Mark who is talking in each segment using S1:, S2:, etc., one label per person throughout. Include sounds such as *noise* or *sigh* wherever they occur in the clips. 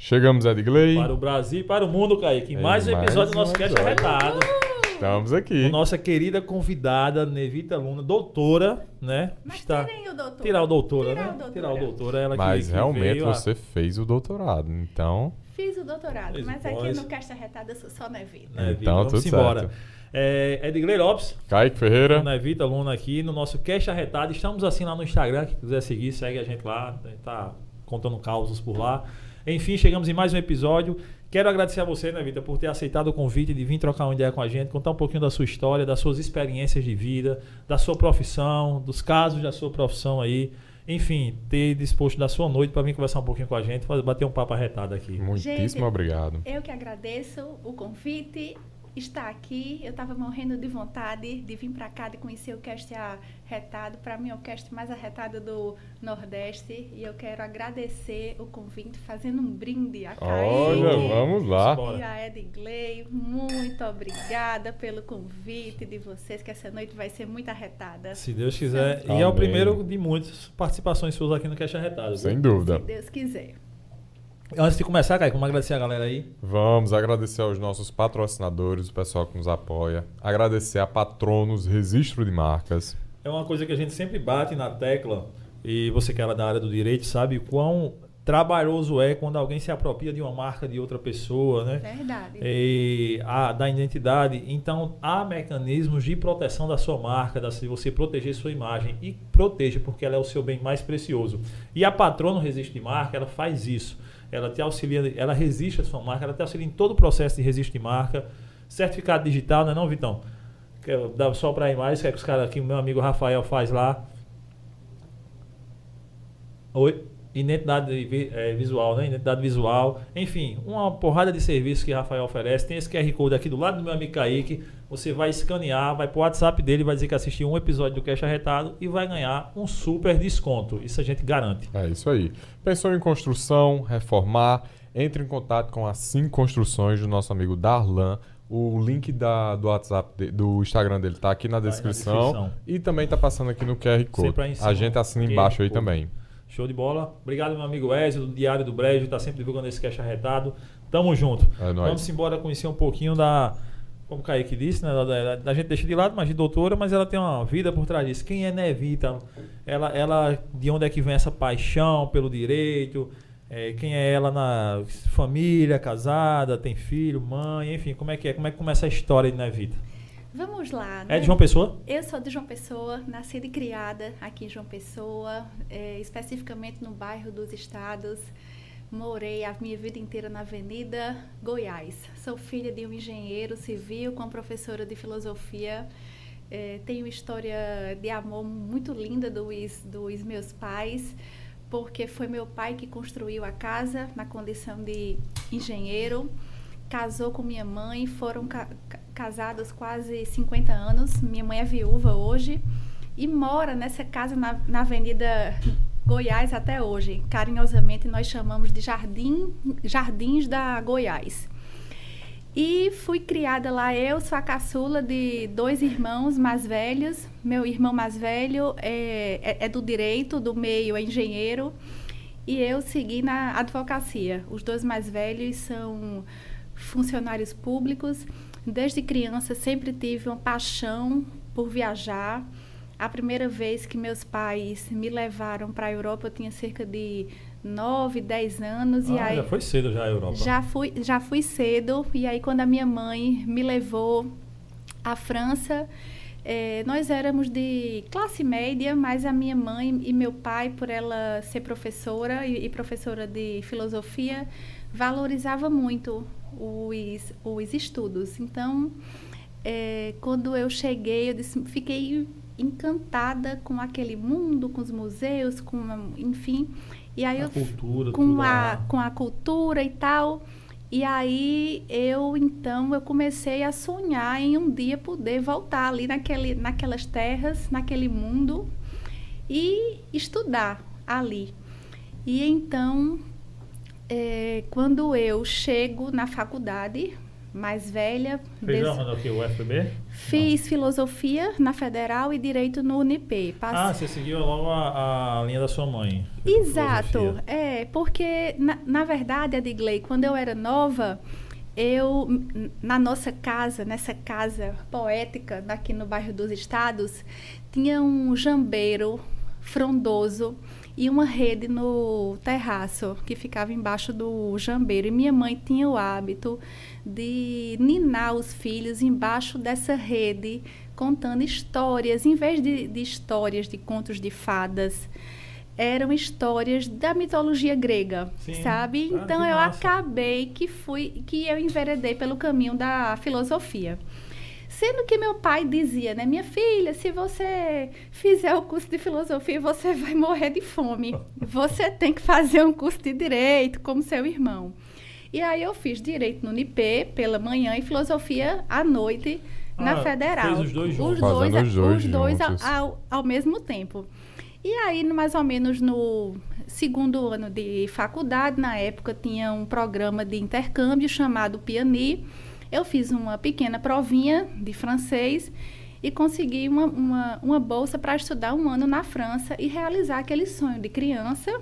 S1: Chegamos, Edgley.
S2: Para o Brasil e para o mundo, Kaique.
S1: É,
S2: Mais um
S1: mais
S2: episódio do nosso cast arretado.
S1: Estamos
S2: Com
S1: aqui.
S2: nossa querida convidada, Nevita Luna, doutora, né?
S3: Mas
S2: Está...
S3: tirem o doutor.
S2: Tirar o doutora,
S3: Tirar
S2: né?
S3: o doutora.
S2: Tirar o doutora, ela que-
S1: Mas
S2: que
S1: realmente
S2: veio a-
S1: você fez o doutorado, então.
S3: Fiz o doutorado,
S2: Fez
S3: mas
S2: o
S3: aqui no Caixa Retada eu sou só Nevita.
S2: Vitor?
S1: Então,
S2: Vamos
S1: tudo
S2: embora.
S1: certo.
S2: É, Edgley Lopes,
S1: Kaique Ferreira.
S2: Dona Evita Luna aqui no nosso Cast Arretado. Estamos assim lá no Instagram, quem quiser seguir, segue a gente lá, a gente tá contando causos por lá. Enfim, chegamos em mais um episódio. Quero agradecer a você, né, Vita, por ter aceitado o convite de vir trocar uma ideia com a gente, contar um pouquinho da sua história, das suas experiências de vida, da sua profissão, dos casos da sua profissão aí. Enfim, ter disposto da sua noite para vir conversar um pouquinho com a gente, fazer- bater um papo arretado aqui.
S1: Muitíssimo
S3: Gente,
S1: obrigado.
S3: Eu que agradeço o convite, estar aqui. Eu estava morrendo de vontade de vir para cá, de conhecer o cast arretado. Para mim é o cast mais arretado do Nordeste. E eu quero agradecer o convite, fazendo um brinde a
S1: Olha,
S3: Kaique.
S1: vamos lá.
S3: E a Edgley, muito obrigada pelo convite de vocês, que essa noite vai ser muito arretada.
S2: Se Deus quiser. E é o
S1: Amém.
S2: primeiro de muitas participações suas aqui no Cast Arretado.
S1: Sem dúvida.
S3: Se Deus quiser.
S2: Antes de começar, Caio, como agradecer a galera aí?
S1: Vamos agradecer aos nossos patrocinadores, o pessoal que nos apoia. Agradecer a Patronos Registro de Marcas.
S2: É uma coisa que a gente sempre bate na tecla, e você que é da área do direito sabe quão trabalhoso é quando alguém se apropria de uma marca de outra pessoa, né?
S3: Verdade.
S2: E a, da identidade. Então, há mecanismos de proteção da sua marca, da, de você proteger sua imagem. E proteja, porque ela é o seu bem mais precioso. E a Patrono Resiste de Marca, ela faz isso. Ela te auxilia, ela resiste a sua marca, ela te auxilia em todo o processo de registro de marca. Certificado digital, não é não, Vitão? Que é- Dá só para imagens, que é que os caras aqui, o meu amigo Rafael faz lá. Oi? Identidade eh, visual, né? Identidade visual. Enfim, uma porrada de serviços que Rafael oferece. Tem esse QR Code aqui do lado do meu amigo Kaique. Você vai escanear, vai pro WhatsApp dele, vai dizer que assistiu um episódio do Cash Arretado e vai ganhar um super desconto. Isso a gente garante.
S1: É isso aí. Pensou em construção, reformar? Entre em contato com as 5 construções do nosso amigo Darlan. O link da, do WhatsApp, do Instagram dele tá aqui na
S2: Tá aí na
S1: descrição.
S2: descrição.
S1: E também tá passando aqui no QR Code.
S2: Cima,
S1: A gente assina embaixo aí
S2: Code.
S1: também.
S2: Show de bola. Obrigado, meu amigo Ezio, do Diário do Brejo, tá sempre divulgando esse Cash Arretado. Tamo junto.
S1: É nóis.
S2: Vamos embora conhecer um pouquinho da. Como o Kaique disse, né? Da gente deixa de lado, mas de doutora, mas ela tem uma vida por trás disso. Quem é Nevita? Ela, ela, de onde é que vem essa paixão pelo direito? É, quem é ela na família, casada, tem filho, mãe, enfim, como é que é? Como é que começa a história de Nevita?
S3: Vamos lá.
S2: É
S3: né?
S2: de João Pessoa?
S3: Eu sou de João Pessoa, nascida e criada aqui em João Pessoa, eh, especificamente no bairro dos Estados. Morei a minha vida inteira na Avenida Goiás. Sou filha de um engenheiro civil com professora de filosofia. Eh, tenho história de amor muito linda dos, dos meus pais, porque foi meu pai que construiu a casa na condição de engenheiro casou com minha mãe, foram ca- casados quase 50 anos. Minha mãe é viúva hoje e mora nessa casa na, na Avenida Goiás até hoje. Carinhosamente nós chamamos de Jardim, Jardins da Goiás. E fui criada lá, eu sou a caçula de dois irmãos mais velhos. Meu irmão mais velho é, é, é do direito, do meio é engenheiro. E eu segui na advocacia. Os dois mais velhos são funcionários públicos. Desde criança sempre tive uma paixão por viajar. A primeira vez que meus pais me levaram para a Europa, eu tinha cerca de 9, 10 anos. e
S2: Ah,
S3: aí,
S2: já foi cedo já a Europa.
S3: já fui, já fui cedo. E aí, quando a minha mãe me levou à França, eh, nós éramos de classe média, mas a minha mãe e meu pai, por ela ser professora e, e professora de filosofia, valorizava muito os, os estudos. Então, eh, quando eu cheguei, eu disse- fiquei encantada com aquele mundo, com os museus, com, enfim. E aí
S2: a
S3: eu
S2: cultura,
S3: com a, com a cultura e tal. E aí eu então eu comecei a sonhar em um dia poder voltar ali naquele, naquelas terras, naquele mundo e estudar ali. E então eh, quando eu chego na faculdade, mais velha.
S2: Fez
S3: des-
S2: aonde, o quê? O FB?
S3: Fiz filosofia na Federal e direito no Unip. Passe-
S2: Ah, você seguiu logo a, a linha da sua mãe.
S3: Exato.
S2: Filosofia.
S3: É, porque, na, na verdade, Adigley, quando eu era nova, eu, na nossa casa, nessa casa poética, aqui no bairro dos Estados, tinha um jambeiro frondoso e uma rede no terraço que ficava embaixo do jambeiro. E minha mãe tinha o hábito de ninar os filhos embaixo dessa rede, contando histórias, em vez de, de histórias de contos de fadas eram histórias da mitologia grega,
S2: Sim.
S3: sabe?
S2: Ah,
S3: então eu
S2: massa.
S3: acabei que fui que eu enveredei pelo caminho da filosofia. Sendo que meu pai dizia, né, minha filha, se você fizer o curso de filosofia, você vai morrer de fome. Você tem que fazer um curso de direito, como seu irmão. E aí eu fiz direito no Unip pela manhã e filosofia à noite na
S2: Ah,
S3: Federal.
S2: fez os dois juntos.
S3: Os dois,
S1: os dois
S3: os dois ao, ao, ao mesmo tempo. E aí, mais ou menos no segundo ano de faculdade, na época tinha um programa de intercâmbio chamado Piani. Eu fiz uma pequena provinha de francês e consegui uma, uma, uma bolsa para estudar um ano na França e realizar aquele sonho de criança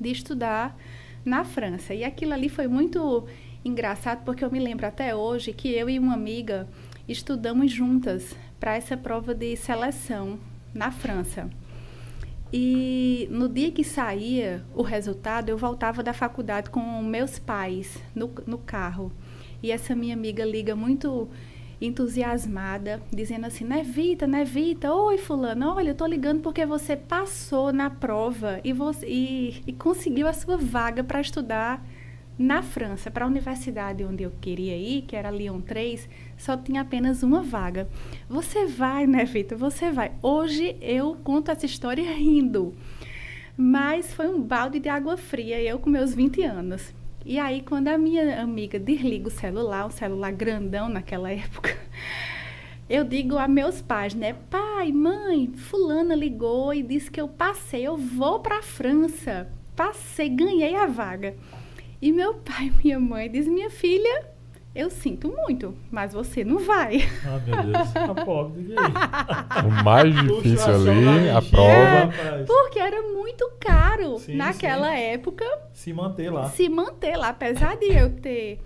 S3: de estudar na França. E aquilo ali foi muito engraçado porque eu me lembro até hoje que eu e uma amiga estudamos juntas para essa prova de seleção na França. E no dia que saía o resultado, eu voltava da faculdade com meus pais no, no carro. E essa minha amiga liga muito entusiasmada, dizendo assim: Nevita, Nevita, oi Fulano, olha, eu tô ligando porque você passou na prova e, você, e, e conseguiu a sua vaga para estudar na França, para a universidade onde eu queria ir, que era Lyon 3, só tinha apenas uma vaga. Você vai, né, Vitor? Você vai. Hoje eu conto essa história rindo. Mas foi um balde de água fria, eu com meus 20 anos. E aí, quando a minha amiga desliga o celular, um celular grandão naquela *laughs* época, eu digo a meus pais, né? Pai, mãe, fulana ligou e disse que eu passei, eu vou para a França. Passei, ganhei a vaga. E meu pai e minha mãe diz: Minha filha, eu sinto muito, mas você não vai.
S2: Ah, meu Deus. A *laughs* pobre, e aí?
S1: O mais difícil ali, a
S2: bichinha,
S1: prova.
S2: rapaz.
S3: Porque era muito caro
S2: Sim,
S3: naquela
S2: sim.
S3: época
S2: Se manter lá.
S3: se manter lá. Apesar de eu ter,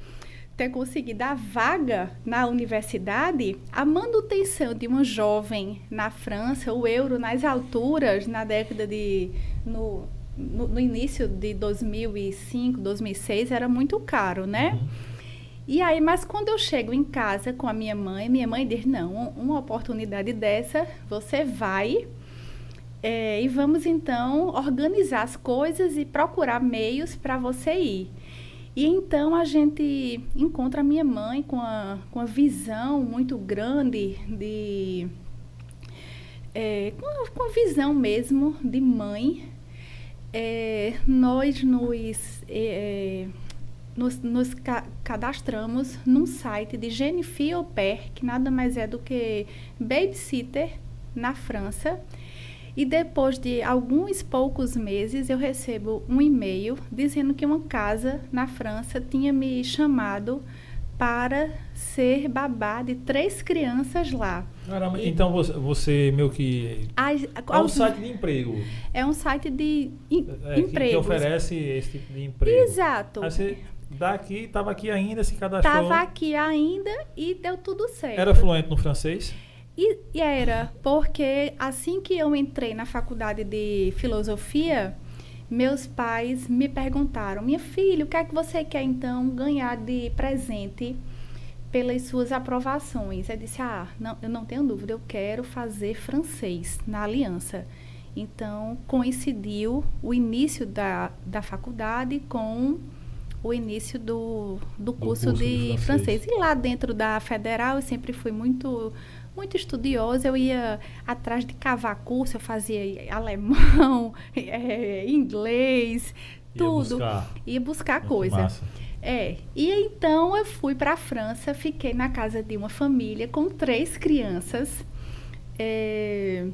S3: ter conseguido a vaga na universidade, a manutenção de uma jovem na França, o euro nas alturas, na década de. No, no, no início de 2005, 2006, era muito caro, né?
S2: Uhum.
S3: E aí, mas quando eu chego em casa com a minha mãe, minha mãe diz: não, uma oportunidade dessa, você vai é, e vamos então organizar as coisas e procurar meios para você ir. E então a gente encontra a minha mãe com a, com a visão muito grande de. É, com, com a visão mesmo de mãe. É, nós nos. Nos, nos ca- cadastramos num site de Jennifer Au Pair, que nada mais é do que babysitter na França. E depois de alguns poucos meses, eu recebo um e-mail dizendo que uma casa na França tinha me chamado para ser babá de três crianças lá.
S2: Caramba,
S3: E-
S2: então você, você meio que.
S3: As-
S2: É um site de emprego.
S3: é um site de em-
S2: é, que- que,
S3: empregos.
S2: oferece esse tipo de emprego.
S3: Exato.
S2: Aí você daqui, estava aqui ainda, se cadastrou.
S3: Estava aqui ainda e deu tudo certo.
S2: Era fluente no francês?
S3: E, e era, porque assim que eu entrei na faculdade de filosofia, meus pais me perguntaram: minha filha, o que é que você quer então ganhar de presente pelas suas aprovações? Eu disse: ah, não, eu não tenho dúvida, eu quero fazer francês na aliança. Então, coincidiu o início da, da faculdade com o início do, do curso,
S2: curso
S3: de,
S2: de
S3: francês.
S2: francês.
S3: E lá dentro da federal, eu sempre fui muito muito estudiosa, eu ia atrás de cavar curso, eu fazia alemão, eh, *laughs* inglês,
S2: Ia
S3: tudo.
S2: buscar.
S3: Ia buscar coisa.
S2: massa.
S3: É, e então eu fui para a França, fiquei na casa de uma família com três crianças, é,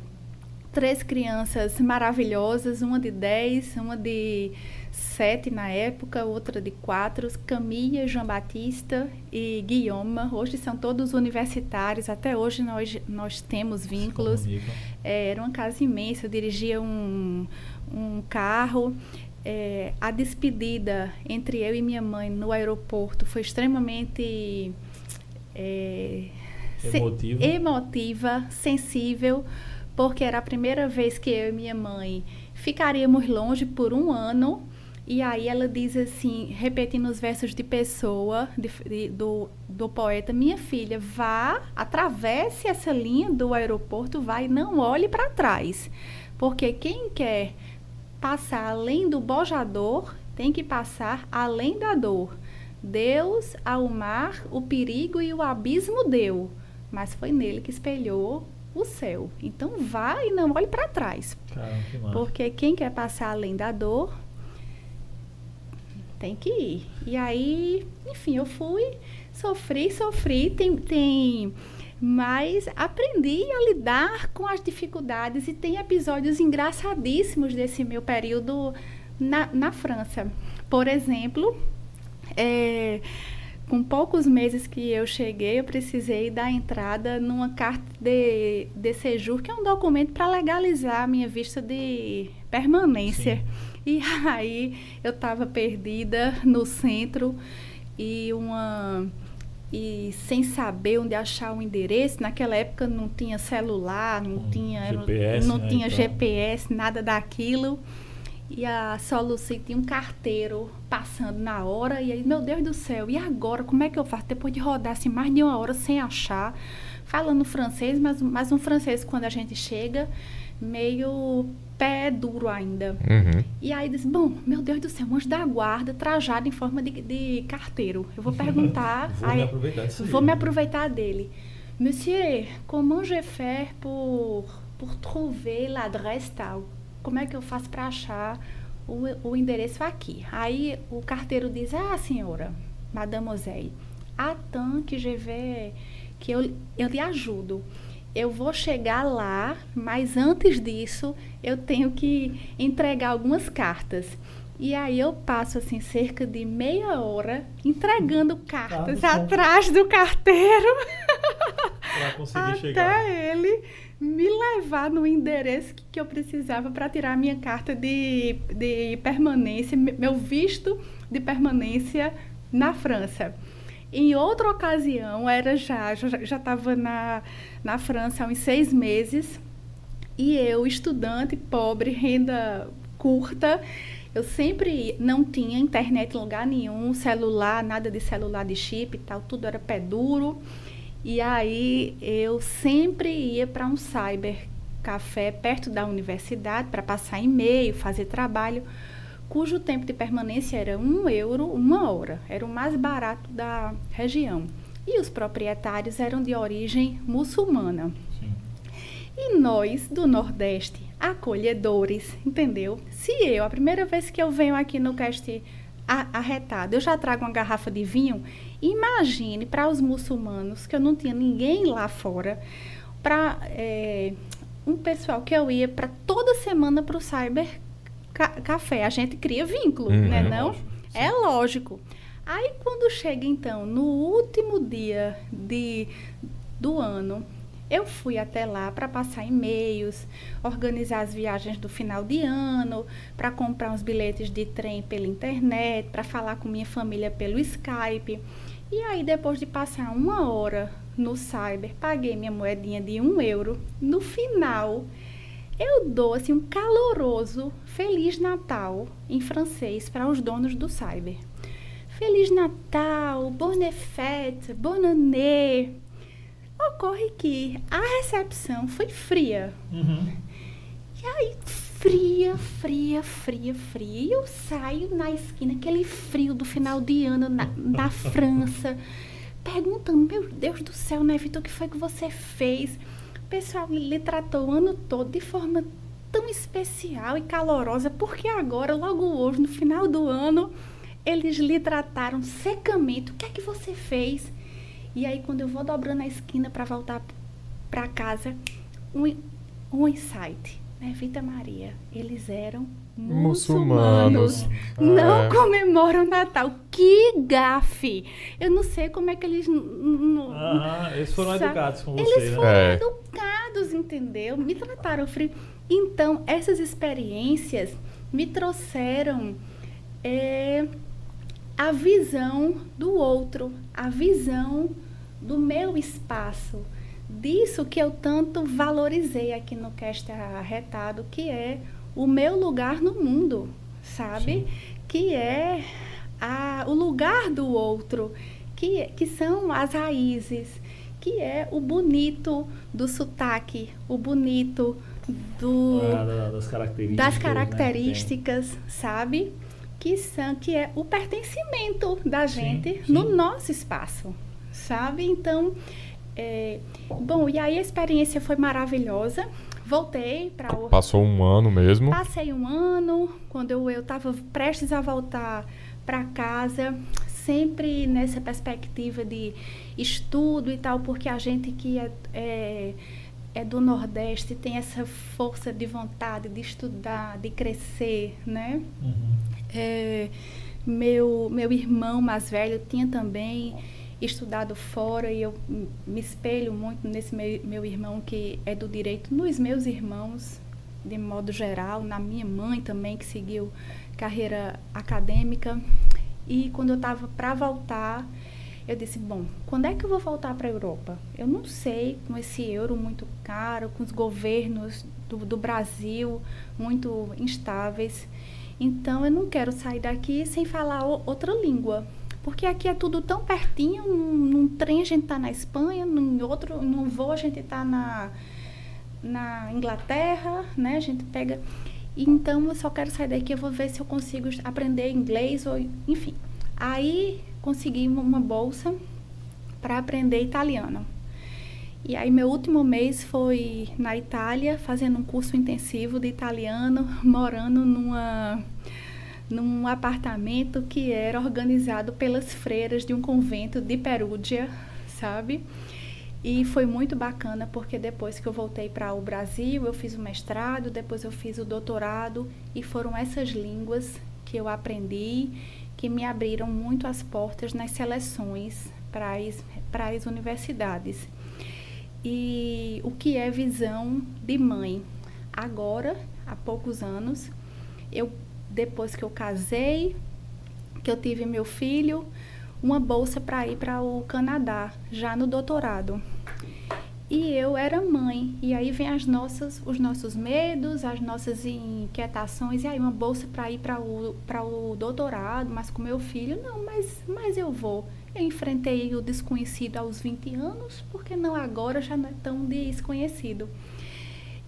S3: três crianças maravilhosas, uma de 10, uma de sete na época, outra de quatro, Camille, João Batista e Guilherme. Hoje são todos universitários, até hoje nós, nós temos vínculos. É, era uma casa imensa, eu dirigia um, um carro. É, a despedida entre eu e minha mãe no aeroporto foi extremamente é, emotiva. Se, emotiva, sensível, porque era a primeira vez que eu e minha mãe ficaríamos longe por um ano. E aí ela diz assim, repetindo os versos de Pessoa, de, de, do, do poeta, minha filha, vá, atravesse essa linha do aeroporto, vá e não olhe para trás. Porque quem quer passar além do bojador, tem que passar além da dor. Deus ao mar o perigo e o abismo deu, mas foi nele que espelhou o céu. Então vá e não olhe para trás. Caramba, que porque quem quer passar além da dor tem que ir. E aí, enfim, eu fui, sofri, sofri, tem, tem mas aprendi a lidar com as dificuldades e tem episódios engraçadíssimos desse meu período na, na França. Por exemplo, é, com poucos meses que eu cheguei, eu precisei dar entrada numa carta de, de séjour, que é um documento para legalizar a minha vista de permanência. Sim. E *laughs* aí eu estava perdida no centro e uma e sem saber onde achar o endereço. Naquela época não tinha celular, não hum, tinha GPS, não, né, tinha então. GPS, nada daquilo. E a Soluci tinha um carteiro passando na hora. E aí, meu Deus do céu, e agora? Como é que eu faço? Depois de rodar assim, mais de uma hora sem achar, falando francês, mas, mas um francês quando a gente chega, meio pé duro ainda. Uhum. E aí disse, bom, meu Deus do céu, um anjo da guarda trajado em forma de, de carteiro. Eu vou perguntar. *laughs*
S2: vou aí, me aproveitar disso
S3: Vou aí. me aproveitar dele. Monsieur, comment je fais pour, pour trouver l'adresse tal? como é que eu faço para achar o, o endereço aqui? Aí o carteiro diz, ah, senhora, mademoiselle, attends que je vais, que eu, eu lhe ajudo. Eu vou chegar lá, mas antes disso eu tenho que entregar algumas cartas. E aí eu passo assim cerca de meia hora entregando cartas tá atrás do carteiro. *laughs*
S2: Para conseguir
S3: até
S2: chegar.
S3: ele me levar no endereço que, que eu precisava para tirar a minha carta de, de permanência, meu visto de permanência na França. Em outra ocasião, era já, já estava na, na França há uns seis meses, e eu, estudante, pobre, renda curta, eu sempre não tinha internet em lugar nenhum, celular, nada de celular de chip e tal, tudo era pé duro. E aí eu sempre ia para um cyber café perto da universidade para passar e-mail, fazer trabalho, cujo tempo de permanência era um euro uma hora. Era o mais barato da região. E os proprietários eram de origem muçulmana. E nós, do Nordeste, acolhedores, entendeu? Se eu, a primeira vez que eu venho aqui no cast arretado, eu já trago uma garrafa de vinho, Imagine para os muçulmanos, que eu não tinha ninguém lá fora, para é, um pessoal que eu ia para toda semana para o Cyber ca Café. A gente cria vínculo, uhum, né? Não? Lógico, é lógico. Aí quando chega então no último dia de, do ano, eu fui até lá para passar e-mails, organizar as viagens do final de ano, para comprar uns bilhetes de trem pela internet, para falar com minha família pelo Skype. E aí, depois de passar uma hora no cyber, paguei minha moedinha de um euro. No final, eu dou assim, um caloroso Feliz Natal em francês para os donos do cyber. Feliz Natal, Bonne Fête, Bonne Année. Ocorre que a recepção foi fria. Uhum. E aí, fria, fria, fria, fria. E eu saio na esquina, aquele frio do final de ano na, na *laughs* França, perguntando: Meu Deus do céu, né, Vitor, o que foi que você fez? O pessoal lhe tratou o ano todo de forma tão especial e calorosa, porque agora, logo hoje, no final do ano, eles lhe trataram secamente. O que é que você fez? E aí, quando eu vou dobrando a esquina para voltar para casa, um, um insight Evita Maria, eles eram
S1: Muçulmanos.
S3: muçulmanos. Não
S1: É.
S3: comemoram Natal. Que gafe! Eu não sei como é que eles. n-
S2: Aham, eles foram
S3: Sabe?
S2: educados com você,
S3: Eles
S2: né?
S3: foram
S1: É.
S3: educados, entendeu? Me trataram frio. Então, essas experiências me trouxeram é, a visão do outro, a visão do meu espaço, disso que eu tanto valorizei aqui no Cast Arretado, que é o meu lugar no mundo, sabe? Que é a- o lugar do outro, que, que são as raízes, que é o bonito do sotaque, o bonito do,
S2: Ah, da- das características.
S3: das
S2: né,
S3: características, sabe? Que são que é o pertencimento da
S2: Sim,
S3: gente
S2: sim.
S3: no nosso espaço, sabe? Então, é, bom, e aí a experiência foi maravilhosa. Voltei para
S1: Passou um ano mesmo.
S3: Passei um ano, quando eu estava prestes a voltar para casa, sempre nessa perspectiva de estudo e tal, porque a gente que é, é, é do Nordeste tem essa força de vontade de estudar, de crescer, né?
S2: Uhum.
S3: É, meu, meu irmão mais velho tinha também estudado fora e eu me espelho muito nesse meu, meu irmão que é do direito, nos meus irmãos, de modo geral, na minha mãe também, que seguiu carreira acadêmica. E quando eu estava para voltar, eu disse: bom, quando é que eu vou voltar para a Europa? Eu não sei, com esse euro muito caro, com os governos do, do Brasil muito instáveis. Então eu não quero sair daqui sem falar outra língua. Porque aqui é tudo tão pertinho, num, num trem a gente está na Espanha, num outro, num voo a gente está na, na Inglaterra, né? A gente pega. Então eu só quero sair daqui, eu vou ver se eu consigo aprender inglês ou enfim. Aí consegui uma bolsa para aprender italiano. E aí meu último mês foi na Itália, fazendo um curso intensivo de italiano, *laughs* morando numa num apartamento que era organizado pelas freiras de um convento de Perúdia, sabe? E foi muito bacana porque depois que eu voltei para o Brasil, eu fiz o mestrado, depois eu fiz o doutorado e foram essas línguas que eu aprendi que me abriram muito as portas nas seleções para as, para as universidades. E o que é visão de mãe? Agora, há poucos anos, eu depois que eu casei, que eu tive meu filho, uma bolsa para ir para o Canadá, já no doutorado. E eu era mãe, e aí vem as nossas, os nossos medos, as nossas inquietações, e aí uma bolsa para ir para o, o doutorado, mas com meu filho, não, mas, mas eu vou. Eu enfrentei o desconhecido aos 20 anos, porque não agora já não é tão desconhecido.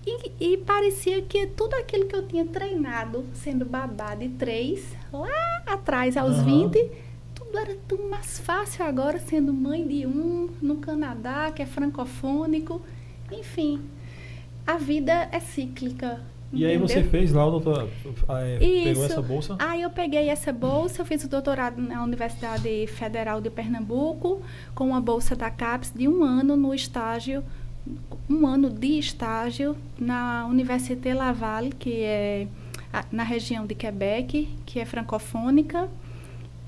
S3: E, e parecia que tudo aquilo que eu tinha treinado, sendo babá de três, lá atrás, aos
S2: Aham.
S3: 20, tudo era tão mais fácil agora, sendo mãe de um, no Canadá, que é francofônico. Enfim, a vida é cíclica.
S2: E aí você
S3: entendeu?
S2: fez lá o doutor. é, pegou
S3: Isso.
S2: essa bolsa?
S3: Aí eu peguei essa bolsa, eu fiz o doutorado na Universidade Federal de Pernambuco, com uma bolsa da CAPES de um ano no estágio, um ano de estágio na Université Laval, que é na região de Quebec, que é francofônica,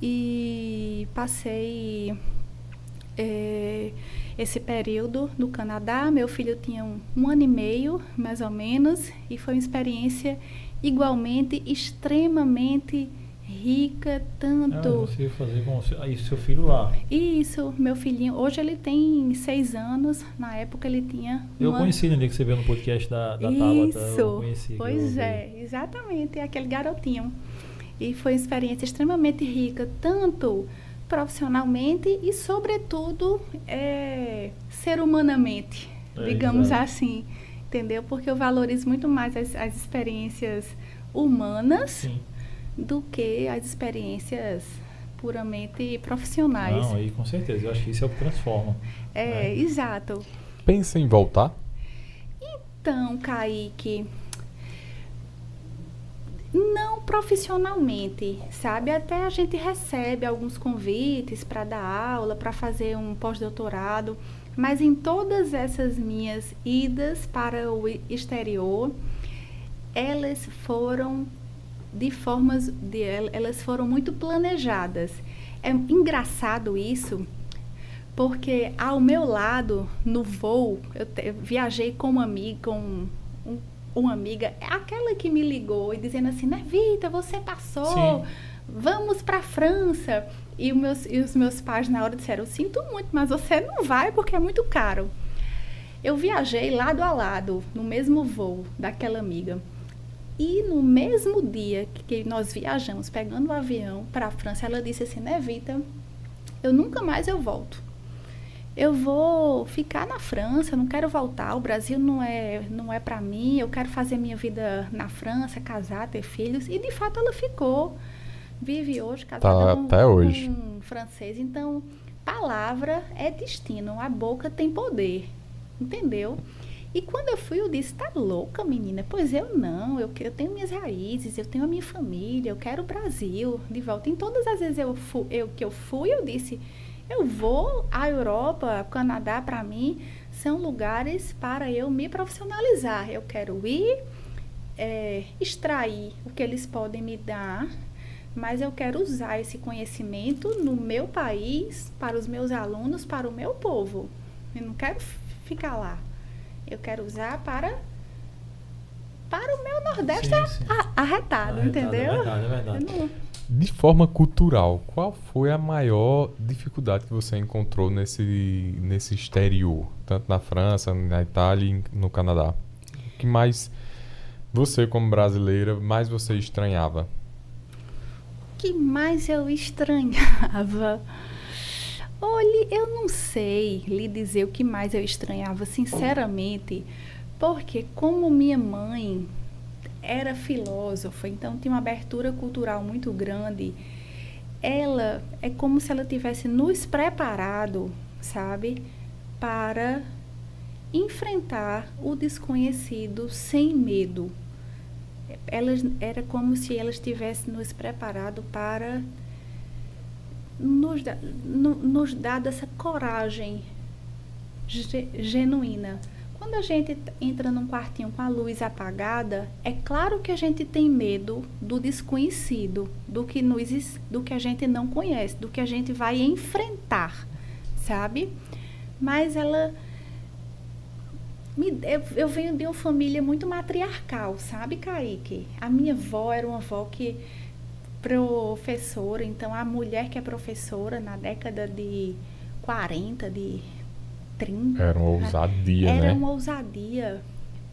S3: e passei eh, esse período no Canadá. Meu filho tinha um, um ano e meio, mais ou menos, e foi uma experiência igualmente extremamente rica,
S2: Ah,
S3: tanto.
S2: você ia fazer com aí, seu filho lá.
S3: Isso, meu filhinho, hoje ele tem seis anos, na época ele tinha.
S2: Eu
S3: um ano-
S2: conheci no dia que você veio no podcast da, da Tabata. Eu
S3: Isso,
S2: conheci.
S3: pois é, exatamente, aquele garotinho. E foi uma experiência extremamente rica, tanto profissionalmente e, sobretudo, é, ser humanamente,
S2: É,
S3: digamos
S2: exato.
S3: assim, entendeu? Porque eu valorizo muito mais as, as experiências humanas
S2: Sim.
S3: Do que as experiências puramente profissionais.
S2: Não, aí com certeza. Eu acho que isso é o que transforma.
S3: é,
S2: né?
S3: exato.
S1: Pensa em voltar?
S3: Então, Kaique, não profissionalmente, sabe? Até a gente recebe alguns convites para dar aula, para fazer um pós-doutorado, mas em todas essas minhas idas para o exterior, elas foram de formas, de, elas foram muito planejadas. É engraçado isso, porque ao meu lado, no voo, eu, te, eu viajei com uma amiga, com um, uma amiga, aquela que me ligou e dizendo assim, né, Vita, você passou, Sim. vamos para a França. E, meus, e os meus pais na hora disseram, sinto muito, mas você não vai porque é muito caro. Eu viajei lado a lado, no mesmo voo daquela amiga. E no mesmo dia que nós viajamos, pegando o avião para a França, ela disse assim, né, Vita, eu nunca mais eu volto. Eu vou ficar na França, não quero voltar. O Brasil não é, não é para mim. Eu quero fazer minha vida na França, casar, ter filhos. E de fato ela ficou. Vive hoje casada
S1: tá,
S3: com,
S1: até hoje.
S3: com um francês. Então, palavra é destino. A boca tem poder. Entendeu? E quando eu fui, eu disse, tá louca, menina? Pois eu não, eu, eu tenho minhas raízes, eu tenho a minha família, eu quero o Brasil de volta. Em todas as vezes eu, fu, eu, que eu fui, eu disse, eu vou à Europa, Canadá, para mim, são lugares para eu me profissionalizar. Eu quero ir, é, extrair o que eles podem me dar, mas eu quero usar esse conhecimento no meu país, para os meus alunos, para o meu povo. Eu não quero ficar lá. Eu quero usar para para o meu Nordeste sim, sim. arretado, arretado, entendeu? É
S2: verdade, é verdade. Não...
S1: De forma cultural, qual foi a maior dificuldade que você encontrou nesse, nesse exterior? Tanto na França, na Itália e no Canadá. O que mais você, como brasileira, mais você estranhava?
S3: O que mais eu estranhava? Olhe, eu não sei lhe dizer o que mais eu estranhava, sinceramente, porque como minha mãe era filósofa, então tinha uma abertura cultural muito grande, ela é como se ela tivesse nos preparado, sabe, para enfrentar o desconhecido sem medo. Elas, era como se elas tivessem nos preparado para nos, dá, no, nos dado essa coragem genuína. Quando a gente entra num quartinho com a luz apagada, é claro que a gente tem medo do desconhecido, do que nos, do que a gente não conhece, do que a gente vai enfrentar, sabe? Mas ela me, eu, eu venho de uma família muito matriarcal, sabe, Kaique? A minha avó era uma avó que professora, então a mulher que é professora na década de 40, de 30.
S1: Era uma ousadia,
S3: era
S1: né?
S3: Era uma ousadia.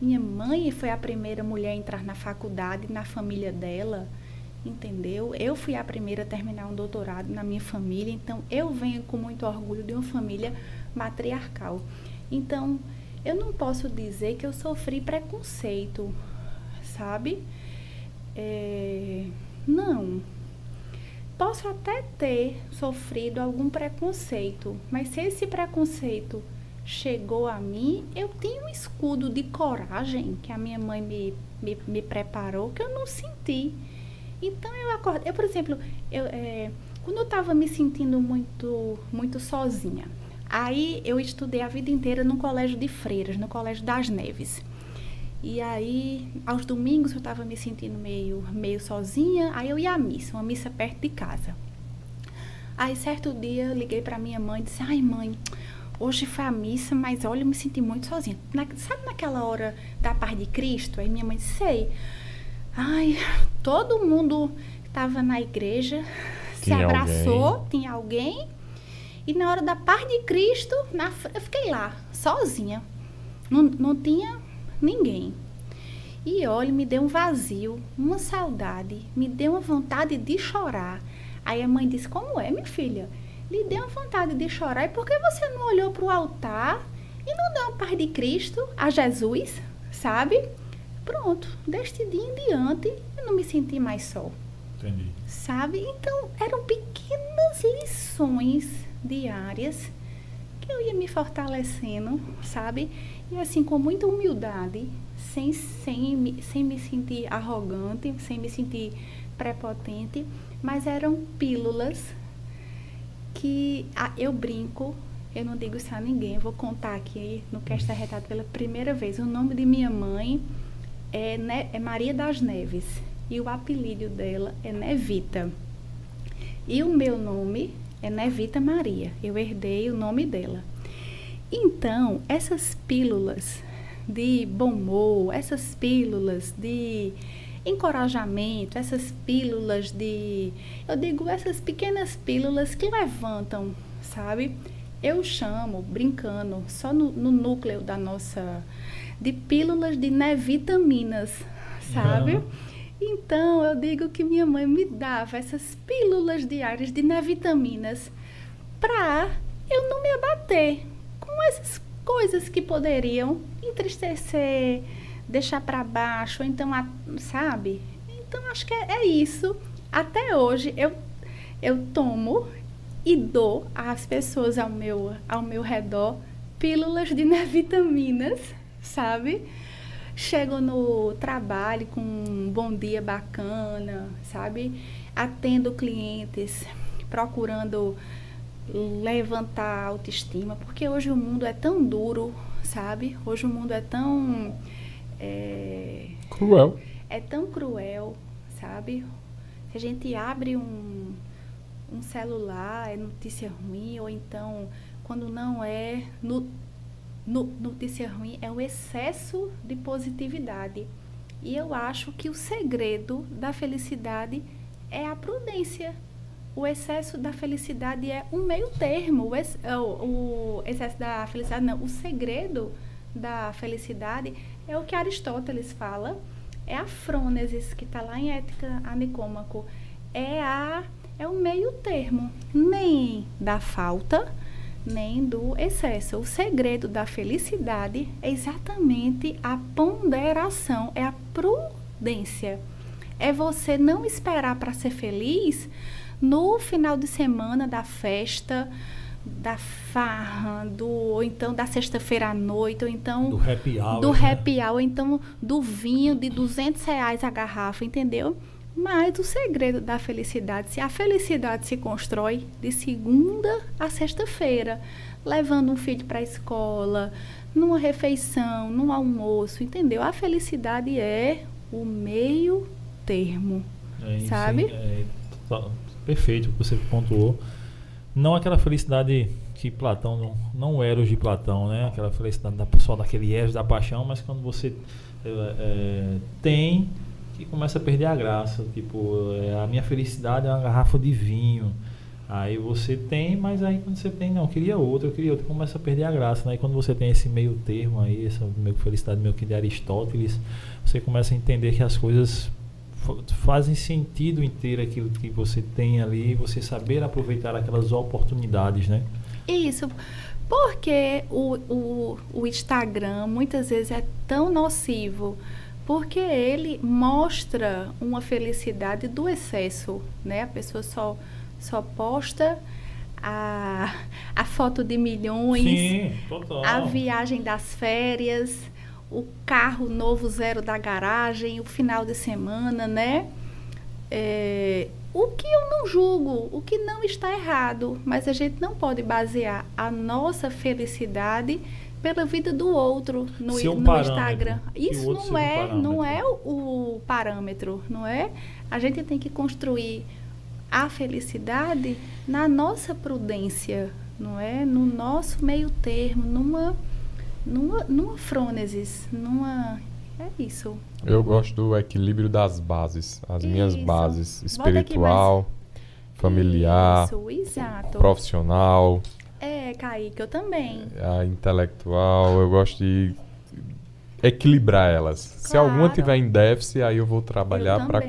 S3: Minha mãe foi a primeira mulher a entrar na faculdade na família dela, entendeu? Eu fui a primeira a terminar um doutorado na minha família, então eu venho com muito orgulho de uma família matriarcal. Então, eu não posso dizer que eu sofri preconceito, sabe? É não. Posso até ter sofrido algum preconceito, mas se esse preconceito chegou a mim, eu tenho um escudo de coragem que a minha mãe me, me, me preparou que eu não senti. Então eu acordei. Eu, por exemplo, eu, é, quando eu estava me sentindo muito, muito sozinha, aí eu estudei a vida inteira no colégio de freiras, no colégio das Neves. E aí, aos domingos eu estava me sentindo meio, meio sozinha, aí eu ia à missa, uma missa perto de casa. Aí, certo dia, liguei para minha mãe e disse: Ai, mãe, hoje foi a missa, mas olha, eu me senti muito sozinha. Na, sabe naquela hora da paz de Cristo? Aí minha mãe disse: Sei. Ai, todo mundo estava na igreja, se tinha abraçou, alguém. tinha alguém. E na hora da paz de Cristo, na, eu fiquei lá, sozinha. Não, não tinha ninguém. E olha, me deu um vazio, uma saudade, me deu uma vontade de chorar. Aí a mãe disse: Como é, minha filha? Lhe deu uma vontade de chorar. E por que você não olhou para o altar e não deu a paz de Cristo a Jesus? Sabe? Pronto, deste dia em diante eu não me senti mais só.
S2: Entendi.
S3: Sabe? Então eram pequenas lições diárias que eu ia me fortalecendo, sabe? E assim, com muita humildade, sem, sem, sem me sentir arrogante, sem me sentir prepotente, mas eram pílulas que ah, eu brinco, eu não digo isso a ninguém, vou contar aqui no Cast Retrato pela primeira vez. O nome de minha mãe é, ne é Maria das Neves e o apelido dela é Nevita. E o meu nome é Nevita Maria. Eu herdei o nome dela. Então, essas pílulas de bom humor, essas pílulas de encorajamento, essas pílulas de. Eu digo, essas pequenas pílulas que levantam, sabe? Eu chamo, brincando, só no, no núcleo da nossa. de pílulas de nevitaminas, sabe? Então, eu digo que minha mãe me dava essas pílulas diárias de nevitaminas para eu não me abater com essas coisas que poderiam entristecer, deixar para baixo, então, sabe? Então, acho que é, é isso. Até hoje, eu, eu tomo e dou às pessoas ao meu, ao meu redor pílulas de *laughs* vitaminas, sabe? Chego no trabalho com um bom dia bacana, sabe? Atendo clientes, procurando levantar a autoestima, porque hoje o mundo é tão duro, sabe? Hoje o mundo é tão
S1: é, cruel.
S3: É tão cruel, sabe? Se a gente abre um, um celular, é notícia ruim, ou então, quando não é no, no, notícia ruim, é o excesso de positividade. E eu acho que o segredo da felicidade é a prudência. O excesso da felicidade é um meio termo. O, ex, o, o excesso da felicidade, não. O segredo da felicidade é o que Aristóteles fala, é a frônesis, que está lá em Ética a Nicômaco. É, a, é o meio termo, nem da falta, nem do excesso. O segredo da felicidade é exatamente a ponderação, é a prudência. É você não esperar para ser feliz no final de semana da festa, da farra, do, ou então da sexta-feira à noite, ou então
S2: do happy hour,
S3: do né? happy hour, ou então do vinho de 200 reais a garrafa, entendeu? Mas o segredo da felicidade, se a felicidade se constrói de segunda a sexta-feira, levando um filho para a escola, numa refeição, num almoço, entendeu? A felicidade é o meio termo, é, sabe? Sim, é,
S2: perfeito o que você pontuou. Não aquela felicidade que Platão não, não era os de Platão, né? Aquela felicidade da pessoa daquele ego da paixão, mas quando você é, é, tem que começa a perder a graça. Tipo, é, a minha felicidade é uma garrafa de vinho. Aí você tem, mas aí quando você tem, não, eu queria outro, eu queria outro, começa a perder a graça, né? E quando você tem esse meio termo aí, essa meio felicidade meio que de Aristóteles, você começa a entender que as coisas fazem sentido inteiro aquilo que você tem ali, você saber aproveitar aquelas oportunidades, né?
S3: Isso. Porque o, o, o Instagram muitas vezes é tão nocivo porque ele mostra uma felicidade do excesso, né? A pessoa só, só posta a, a foto de milhões,
S2: Sim,
S3: a viagem das férias, o carro novo zero da garagem, o final de semana, né? É, o que eu não julgo, o que não está errado, mas a gente não pode basear a nossa felicidade pela vida do outro no, um no Instagram. Isso não é, um não é o, o parâmetro, não é? A gente tem que construir a felicidade na nossa prudência, não é? No nosso meio termo, numa numa, numa frônesis, numa. É isso.
S1: Eu gosto do equilíbrio das bases, as isso. minhas bases, espiritual, familiar,
S3: isso,
S1: profissional.
S3: É, Kaique, eu também.
S1: A intelectual, eu gosto de equilibrar elas. Claro. Se alguma tiver em déficit, aí eu vou trabalhar para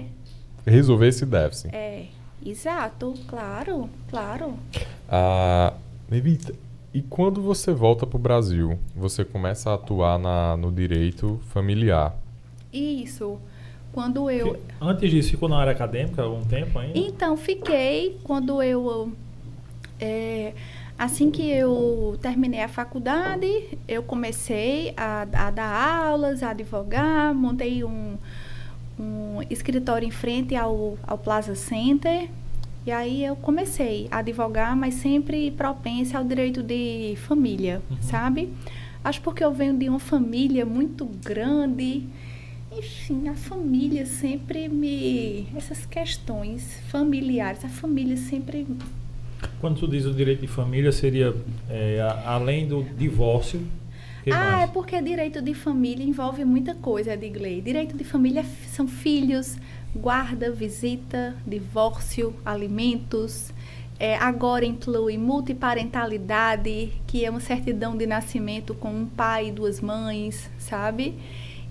S1: resolver esse déficit.
S3: É, exato, claro, claro.
S1: Ah, Evita, e quando você volta para o Brasil, você começa a atuar na, no direito familiar?
S3: Isso. Quando eu.
S2: Antes disso, ficou na área acadêmica algum tempo ainda?
S3: Então, fiquei. Quando eu. É, assim que eu terminei a faculdade, eu comecei a, a dar aulas, a advogar, montei um, um escritório em frente ao, ao Plaza Center e aí eu comecei a advogar, mas sempre propensa ao direito de família, uhum. sabe? Acho porque eu venho de uma família muito grande. enfim, a família sempre me. Essas questões familiares, a família sempre.
S2: Quando tu diz o direito de família, seria é, além do divórcio.
S3: ah,
S2: mais?
S3: é porque direito de família envolve muita coisa, Edgley. Direito de família f- são filhos, guarda, visita, divórcio, alimentos. É, agora inclui multiparentalidade, que é uma certidão de nascimento com um pai e duas mães, sabe?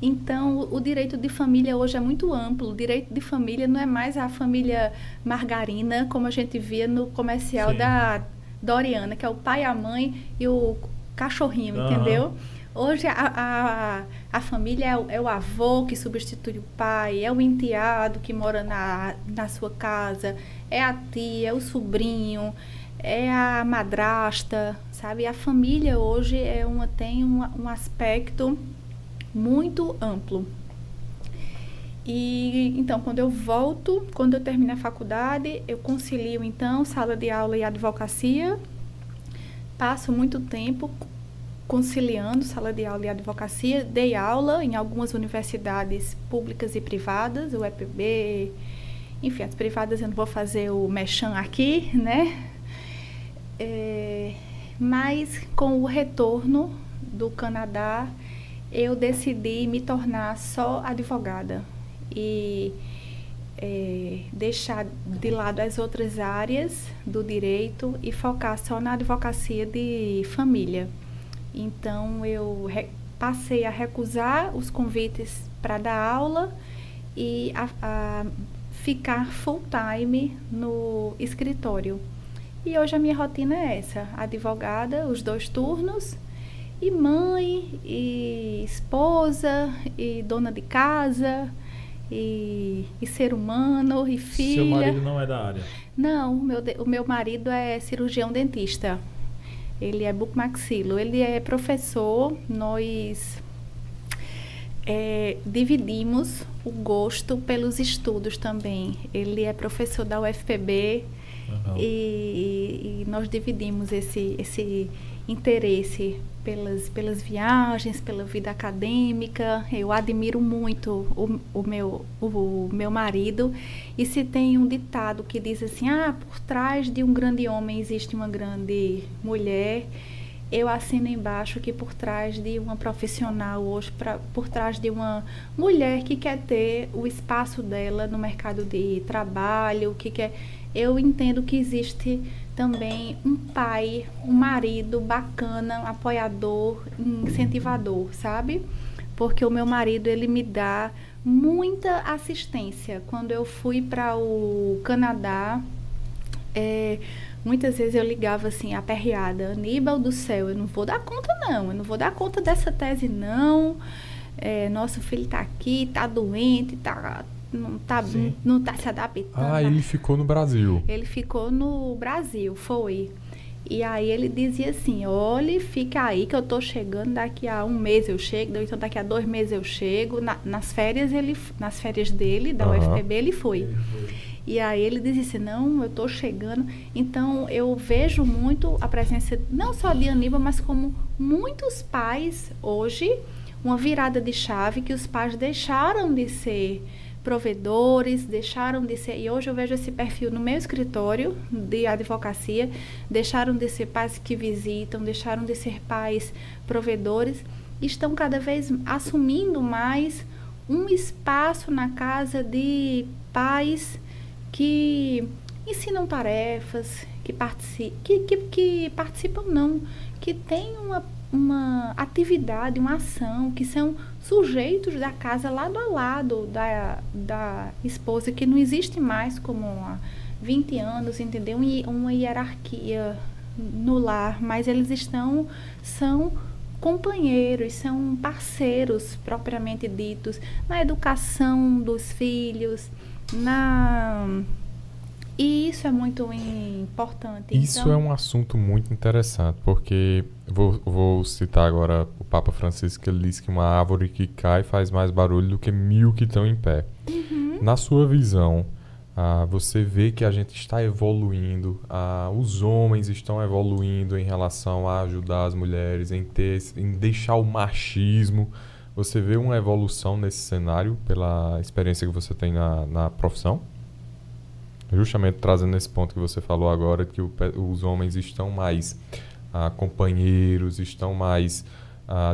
S3: Então, o- direito de família hoje é muito amplo. O direito de família não é mais a família margarina, como a gente via no comercial
S2: Sim.
S3: da Doriana, que é o pai, a mãe e o cachorrinho,
S2: Aham.
S3: entendeu? Hoje a, a, a família é o, é o avô que substitui o pai, é o enteado que mora na, na sua casa, é a tia, é o sobrinho, é a madrasta, sabe? A família hoje é uma, tem um, um aspecto muito amplo. E então, quando eu volto, quando eu termino a faculdade, eu concilio então sala de aula e advocacia. Passo muito tempo conciliando sala de aula e advocacia. Dei aula em algumas universidades públicas e privadas, o EPB, enfim, as privadas eu não vou fazer o mechan aqui, né? É, mas com o retorno do Canadá, eu decidi me tornar só advogada e é, deixar de lado as outras áreas do direito e focar só na advocacia de família. Então eu passei a recusar os convites para dar aula e a, a ficar full time no escritório. E hoje a minha rotina é essa: advogada, os dois turnos, e mãe, e esposa, e dona de casa, e, e ser humano, e filha.
S2: Seu marido não é da área.
S3: Não, meu, o meu marido é cirurgião dentista. Ele é bucomaxilo. Ele é professor. Nós é, dividimos o gosto pelos estudos também. Ele é professor da UFPB e, e- e nós dividimos esse, esse interesse pelas, pelas viagens, pela vida acadêmica. Eu admiro muito o, o, meu, o, meu marido. E se tem um ditado que diz assim: ah, por trás de um grande homem existe uma grande mulher. Eu assino embaixo que por trás de uma profissional hoje, pra, por trás de uma mulher que quer ter o espaço dela no mercado de trabalho, que quer, eu entendo que existe também um pai, um marido bacana, apoiador, incentivador, sabe? Porque o meu marido ele me dá muita assistência. Quando eu fui para o Canadá, é, muitas vezes eu ligava assim, aperreada, Aníbal do céu, eu não vou dar conta não, eu não vou dar conta dessa tese não. É, nosso filho tá aqui, tá doente, tá, não, tá,
S2: Sim.
S3: não tá se adaptando.
S1: Ah, ele ficou no Brasil.
S3: Ele ficou no Brasil, foi. E aí ele dizia assim, olhe, fica aí que eu tô chegando, daqui a um mês eu chego, então daqui a dois meses eu chego. Na- nas férias ele, nas férias dele, da
S1: Aham.
S3: UFPB, ele foi. E aí ele dizia assim, não, eu tô chegando. Então eu vejo muito a presença não só de Aníbal, mas como muitos pais hoje, uma virada de chave que os pais deixaram de ser provedores, deixaram de ser, e hoje eu vejo esse perfil no meu escritório de advocacia, deixaram de ser pais que visitam, deixaram de ser pais provedores, estão cada vez assumindo mais um espaço na casa de pais que ensinam tarefas, que, partici que, que, que participam não, que têm uma, uma atividade, uma ação, que são sujeitos da casa lado a lado da, da esposa, que não existe mais como há 20 anos, entendeu? Um Uma hierarquia no lar, mas eles estão, são companheiros, são parceiros propriamente ditos na educação dos filhos, na e isso é muito importante.
S1: Isso
S3: então,
S1: é um assunto muito interessante, porque vou, vou citar agora o Papa Francisco, que ele diz que uma árvore que cai faz mais barulho do que mil que estão em pé.
S3: Uhum.
S1: Na sua visão, ah, você vê que a gente está evoluindo, ah, os homens estão evoluindo em relação a ajudar as mulheres, em, ter, em deixar o machismo Você vê uma evolução nesse cenário pela experiência que você tem na, na profissão? Justamente trazendo esse ponto que você falou agora, que o, os homens estão mais ah, companheiros, estão mais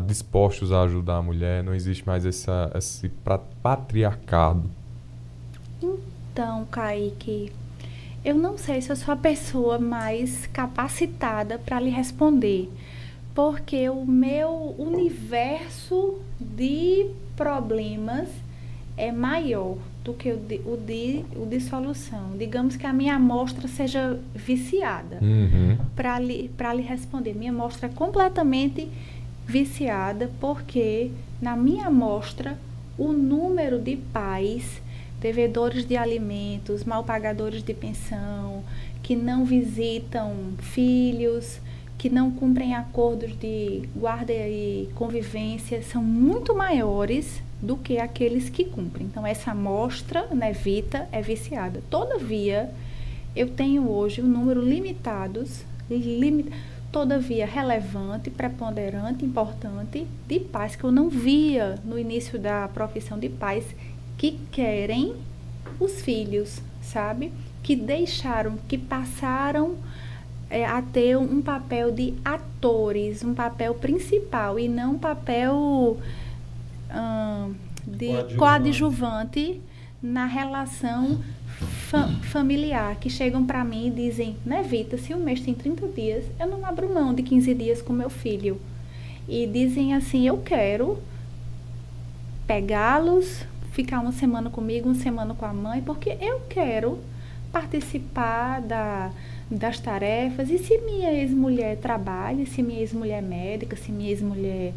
S1: dispostos a ajudar a mulher, não existe mais essa, esse patriarcado.
S3: Então, Kaique, eu não sei se eu sou a pessoa mais capacitada para lhe responder, porque o meu universo de problemas é maior do que o de, o de, o de solução. Digamos que a minha amostra seja viciada.
S1: Uhum.
S3: Para lhe, lhe responder, minha amostra é completamente viciada, porque na minha amostra o número de pais devedores de alimentos, mal pagadores de pensão, que não visitam filhos, que não cumprem acordos de guarda e convivência, são muito maiores do que aqueles que cumprem. Então, essa amostra, né, Vita, é viciada. Todavia, eu tenho hoje um número limitados, limit, todavia relevante, preponderante, importante, de pais que eu não via no início da profissão de pais que querem os filhos, sabe? Que deixaram, que passaram é, a ter um papel de atores, um papel principal e não um papel hum, de coadjuvante. coadjuvante na relação fa familiar, que chegam para mim e dizem, né, Vita, se o mês tem 30 dias, eu não abro mão de 15 dias com meu filho. E dizem assim, eu quero pegá-los, ficar uma semana comigo, uma semana com a mãe, porque eu quero participar da, das tarefas. E se minha ex-mulher trabalha, se minha ex-mulher é médica, se minha ex-mulher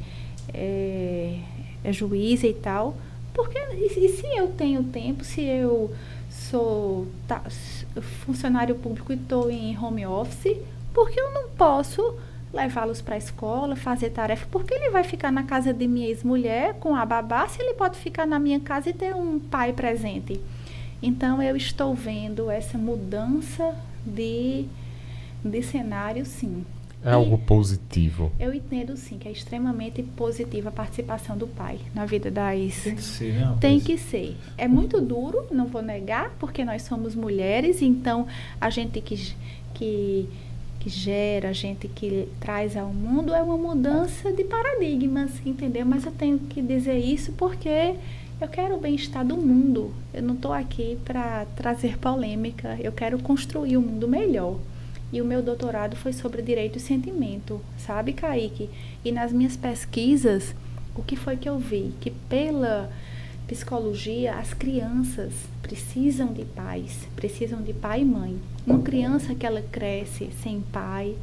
S3: é, é, juíza e tal, porque e, e, se eu tenho tempo, se eu sou tá, funcionário público e estou em home office, porque eu não posso levá-los para a escola, fazer tarefa, porque ele vai ficar na casa de minha ex-mulher com a babá, se ele pode ficar na minha casa e ter um pai presente. Então eu estou vendo essa mudança de, de cenário, sim.
S1: É e algo positivo.
S3: Eu entendo sim que é extremamente positiva a participação do pai na vida das.
S2: Tem que ser, né?
S3: Tem que ser. É muito duro, não vou negar, porque nós somos mulheres, então a gente que, que que gera, a gente que traz ao mundo, é uma mudança de paradigmas, entendeu? Mas eu tenho que dizer isso porque eu quero o bem-estar do mundo. Eu não estou aqui para trazer polêmica, eu quero construir um mundo melhor. E o meu doutorado foi sobre direito e sentimento, sabe, Kaique? E nas minhas pesquisas, o que foi que eu vi? Que pela psicologia, as crianças precisam de pais, precisam de pai e mãe. Uma criança que ela cresce sem pai,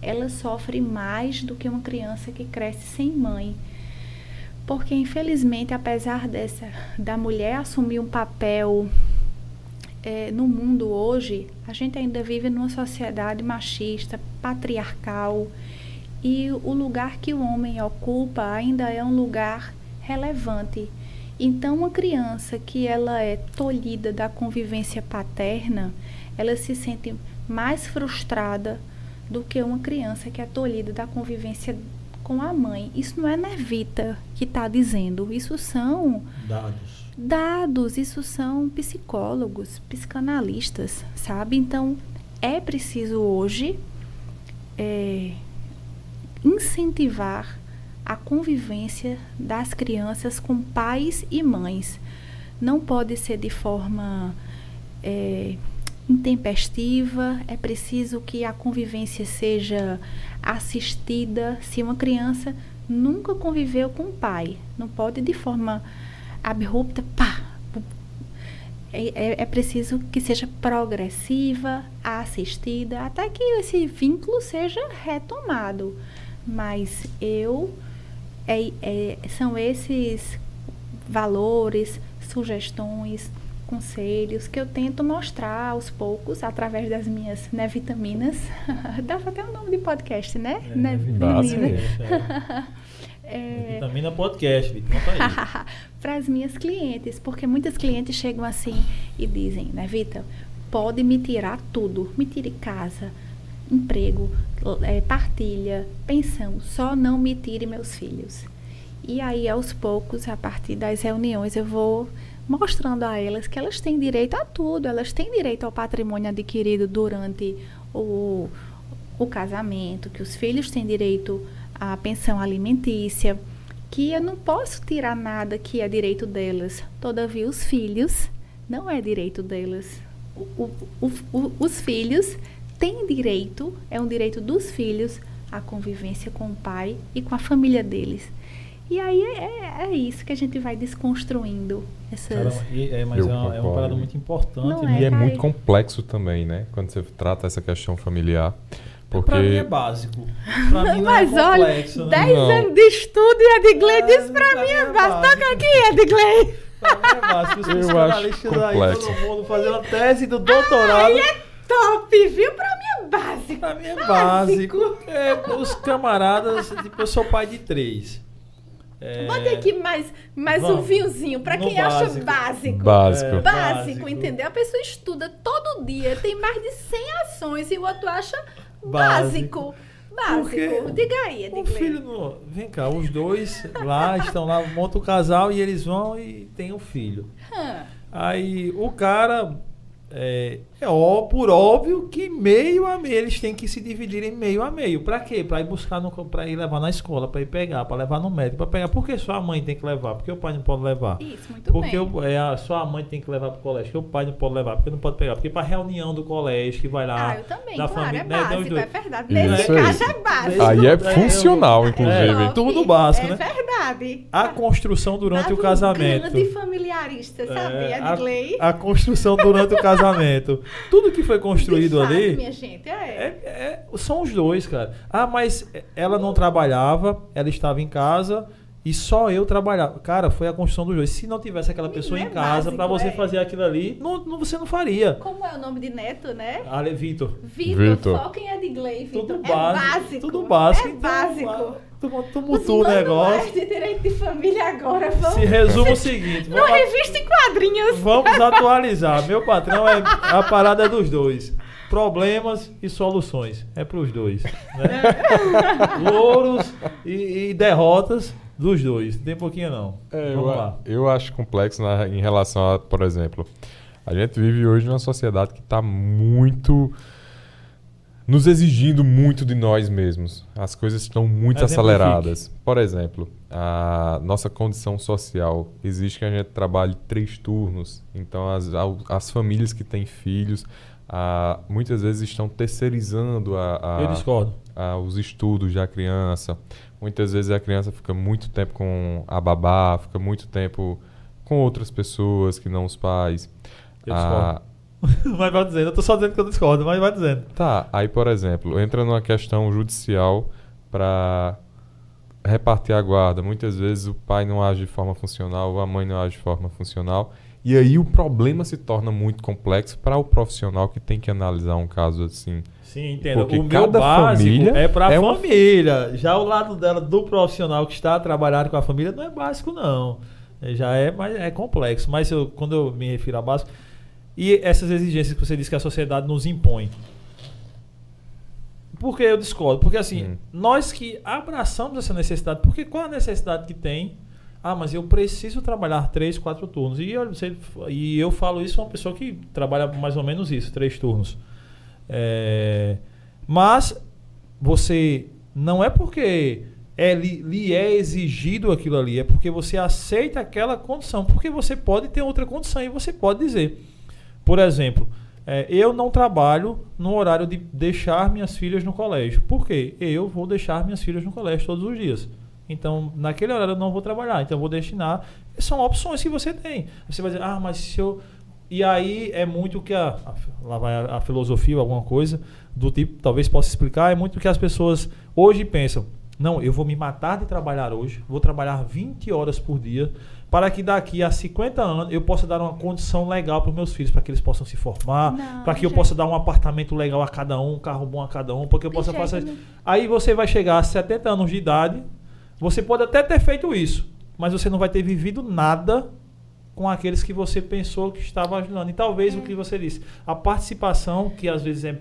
S3: ela sofre mais do que uma criança que cresce sem mãe. Porque infelizmente, apesar dessa da mulher assumir um papel é, no mundo hoje, a gente ainda vive numa sociedade machista, patriarcal, e o lugar que o homem ocupa ainda é um lugar relevante então, uma criança que ela é tolhida da convivência paterna, ela se sente mais frustrada do que uma criança que é tolhida da convivência com a mãe. Isso não é Nevita que está dizendo, isso são
S2: dados.
S3: Dados, isso são psicólogos, psicanalistas, sabe? Então, é preciso hoje é, incentivar a convivência das crianças com pais e mães. Não pode ser de forma é, intempestiva, é preciso que a convivência seja assistida. Se uma criança nunca conviveu com o pai, não pode de forma abrupta, pá. É, é, é preciso que seja progressiva, assistida, até que esse vínculo seja retomado. Mas eu é, é, são esses valores, sugestões, conselhos que eu tento mostrar aos poucos através das minhas né, vitaminas. *laughs* Dá até um nome de podcast, né?
S2: É, né, vitamina. *laughs* É. Vitamina podcast, *laughs*
S3: para as minhas clientes, porque muitas clientes chegam assim e dizem, né, Vita, pode me tirar tudo, me tire casa, emprego, é, partilha, pensão, só não me tire meus filhos. E aí, aos poucos, a partir das reuniões, eu vou mostrando a elas que elas têm direito a tudo, elas têm direito ao patrimônio adquirido durante o, o casamento, que os filhos têm direito à pensão alimentícia, que eu não posso tirar nada que é direito delas. Todavia, os filhos não é direito delas. O, o, o, os filhos têm direito, é um direito dos filhos, à convivência com o pai e com a família deles. E aí é, é, é isso que a gente vai desconstruindo essas.
S2: Caramba, e, é, mas
S1: Eu
S2: é uma, é uma parada muito importante.
S3: Não
S2: né?
S1: E é
S3: Caio?
S1: muito complexo também, né? Quando você trata essa questão familiar. Porque.
S2: Pra mim é básico. Pra *laughs* mim não
S3: Mas
S2: é
S3: olha,
S2: complexo, né?
S3: 10
S1: Não.
S3: anos de estudo e Edgley
S2: É,
S3: disse pra
S2: pra
S3: mim é
S2: é
S3: básico.
S2: básico.
S3: Toca aqui, Edgley.
S2: Pra mim é básico. Os
S1: Eu acho
S2: psicanalistas aí,
S1: complexo.
S2: todo mundo fazendo tese do doutorado.
S3: Aí é top, viu? Pra mim é básico.
S2: Pra mim é
S3: Básico.
S2: básico. É, os camaradas, tipo, eu sou pai de três. É,
S3: Bota aqui mais, mais um
S2: Vamos.
S3: vinhozinho pra
S2: No
S3: quem acha
S2: básico.
S3: básico.
S1: Básico.
S2: É.
S3: Básico,
S2: Básico.
S3: entendeu? A pessoa estuda todo dia, tem mais de 100 ações e o outro acha
S2: Básico.
S3: básico.
S2: Porque
S3: Diga aí,
S2: O
S3: Edgley.
S2: filho no... Vem cá, os dois lá estão lá, monta o casal e eles vão e tem um filho.
S3: Hã.
S2: Aí o cara é, é ó, por óbvio que meio a meio eles têm que se dividir em meio a meio. Pra quê? Pra ir buscar no, pra ir levar na escola, pra ir pegar, pra levar no médico, pra pegar. Por que só a mãe tem que levar? Porque o pai não pode levar.
S3: Isso, muito
S2: Porque
S3: bem.
S2: o, é, a, só a mãe tem que levar pro colégio, porque o pai não pode levar, porque não pode pegar. Porque pra reunião do colégio que vai lá.
S3: Ah, eu também,
S2: da
S3: claro,
S2: família,
S3: é
S2: né,
S3: básico, é verdade.
S1: Isso
S3: Nesse
S1: aí.
S3: caso é básico.
S1: Aí é
S2: É,
S1: funcional,
S2: É,
S1: inclusive.
S2: tudo básico,
S3: é
S2: né?
S3: verdade.
S2: A construção durante
S3: Tava
S2: o
S3: um
S2: casamento.
S3: grande familiarista, sabe?
S2: É,
S3: Edgley.
S2: a, a construção durante o casamento. *laughs* Tudo que foi construído
S3: De fato,
S2: ali
S3: minha gente, é.
S2: é- é- são os dois, cara. Ah, mas ela não trabalhava, ela estava em casa e só eu trabalhava. Cara, foi a construção dos dois. Se não tivesse aquela
S3: Menino,
S2: pessoa
S3: é
S2: em casa pra
S3: básico,
S2: você
S3: é.
S2: fazer aquilo ali, não, não- você não faria.
S3: Como é o nome de neto, né?
S2: Ale Vitor.
S3: Vitor,
S1: Vitor.
S3: foca em Edgley, Vitor.
S2: Tudo
S3: é
S2: básico.
S3: básico.
S2: Tudo básico.
S3: É
S2: então,
S3: básico.
S2: Tu, tu
S3: Os
S2: mutou o negócio.
S3: de direito de família agora vão...
S2: Se resume o seguinte.
S3: Numa
S2: vamos-
S3: revista em quadrinhos.
S2: Vamos atualizar. Meu patrão é a parada dos dois. Problemas e soluções. É pros dois. Né? *laughs* Louros e, e derrotas dos dois. Não tem pouquinho não.
S1: É,
S2: Vamos
S1: eu,
S2: lá.
S1: eu acho complexo na- em relação a, por exemplo, a gente vive hoje numa sociedade que está muito nos exigindo muito de nós mesmos. As coisas estão muito aceleradas. Por exemplo, a nossa condição social exige que a gente trabalhe três turnos. Então, as, as famílias que têm filhos ah, muitas vezes estão terceirizando a, a-
S2: Eu discordo.
S1: a- os estudos da criança. Muitas vezes a criança fica muito tempo com a babá, fica muito tempo com outras pessoas que não os pais.
S2: Eu
S1: Ah, *laughs*
S2: mas vai dizendo. Eu tô só dizendo que eu discordo, mas vai dizendo.
S1: tá, aí por exemplo, entra numa questão judicial para repartir a guarda. Muitas vezes o pai não age de forma funcional, a mãe não age de forma funcional. E aí o problema se torna muito complexo para o profissional que tem que analisar um caso assim.
S2: Sim, entendo.
S1: Porque
S2: o meu
S1: cada
S2: básico
S1: família
S2: é pra
S1: é uma-
S2: família. Já o lado dela, do profissional que está trabalhando com a família, não é básico, não. É, Já é, mas é complexo. Mas eu- quando eu me refiro a básico. E essas exigências que você disse que a sociedade nos impõe. Por que eu discordo? Porque assim,
S1: Hum.
S2: nós que abraçamos essa necessidade, porque qual a necessidade que tem? Ah, mas eu preciso trabalhar três, quatro turnos. E eu, você- e eu falo isso uma pessoa que trabalha mais ou menos isso, três turnos. É, mas você não é porque é, lhe, lhe é exigido aquilo ali, é porque você aceita aquela condição. Porque você pode ter outra condição e você pode dizer. Por exemplo, é, eu não trabalho no horário de deixar minhas filhas no colégio. Por quê? Eu vou deixar minhas filhas no colégio todos os dias. Então, naquele horário eu não vou trabalhar, então eu vou destinar. São opções que você tem. Você vai dizer, ah, mas se eu. E aí é muito que a, lá vai a, a filosofia, alguma coisa do tipo, talvez possa explicar, é muito que as pessoas hoje pensam. Não, eu vou me matar de trabalhar hoje, vou trabalhar 20 horas por dia, para que daqui a 50 anos eu possa dar uma condição legal para os meus filhos, para que eles possam se formar, para que eu possa dar um apartamento legal a cada um, um carro bom a cada um, para que eu possa fazer.
S3: nenhum.
S2: Aí você vai chegar a 70 anos de idade, você pode até ter feito isso, mas você não vai ter vivido nada com aqueles que você pensou que estava ajudando. E talvez
S3: É.
S2: o que você disse, a participação, que às vezes é,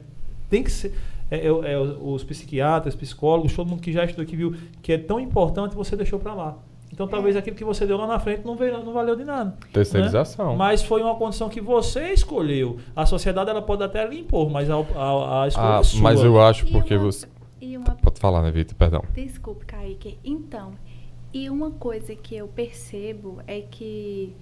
S2: tem que ser. É, é- é os psiquiatras, psicólogos, todo mundo que já estudou aqui viu que é tão importante, você deixou para lá. Então Então talvez aquilo que você deu lá na frente não, veio, não valeu de nada.
S1: Terceirização.
S2: Né? Mas foi uma condição que você escolheu. A sociedade ela pode até lhe impor, mas a, a, a escolha
S1: Ah,
S2: é sua.
S1: mas eu acho
S3: E
S1: porque
S3: uma-
S1: você.
S3: Uma
S1: Pode falar, né, Vitor? Perdão.
S3: Desculpe, Kaique. Então, e uma coisa que eu percebo é que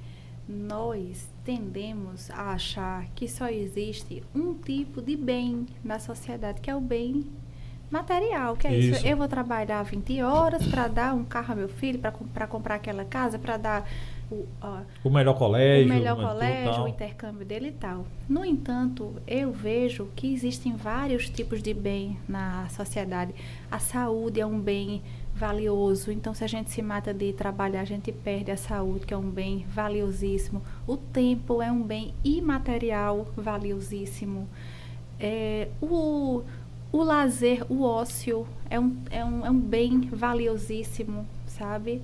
S3: nós tendemos a achar que só existe um tipo de bem na sociedade, que é o bem material, que é isso.
S2: Isso.
S3: Eu vou trabalhar 20 horas para dar um carro ao meu filho, para comprar aquela casa, para dar o, ó,
S2: O melhor colégio.
S3: o melhor colégio,
S2: tal.
S3: o intercâmbio dele e tal. No entanto, eu vejo que existem vários tipos de bem na sociedade. A saúde é um bem valioso, então se a gente se mata de trabalhar, a gente perde a saúde, que é um bem valiosíssimo. O tempo é um bem imaterial valiosíssimo. É, o, o lazer, o ócio é um, é um, é um bem valiosíssimo, sabe?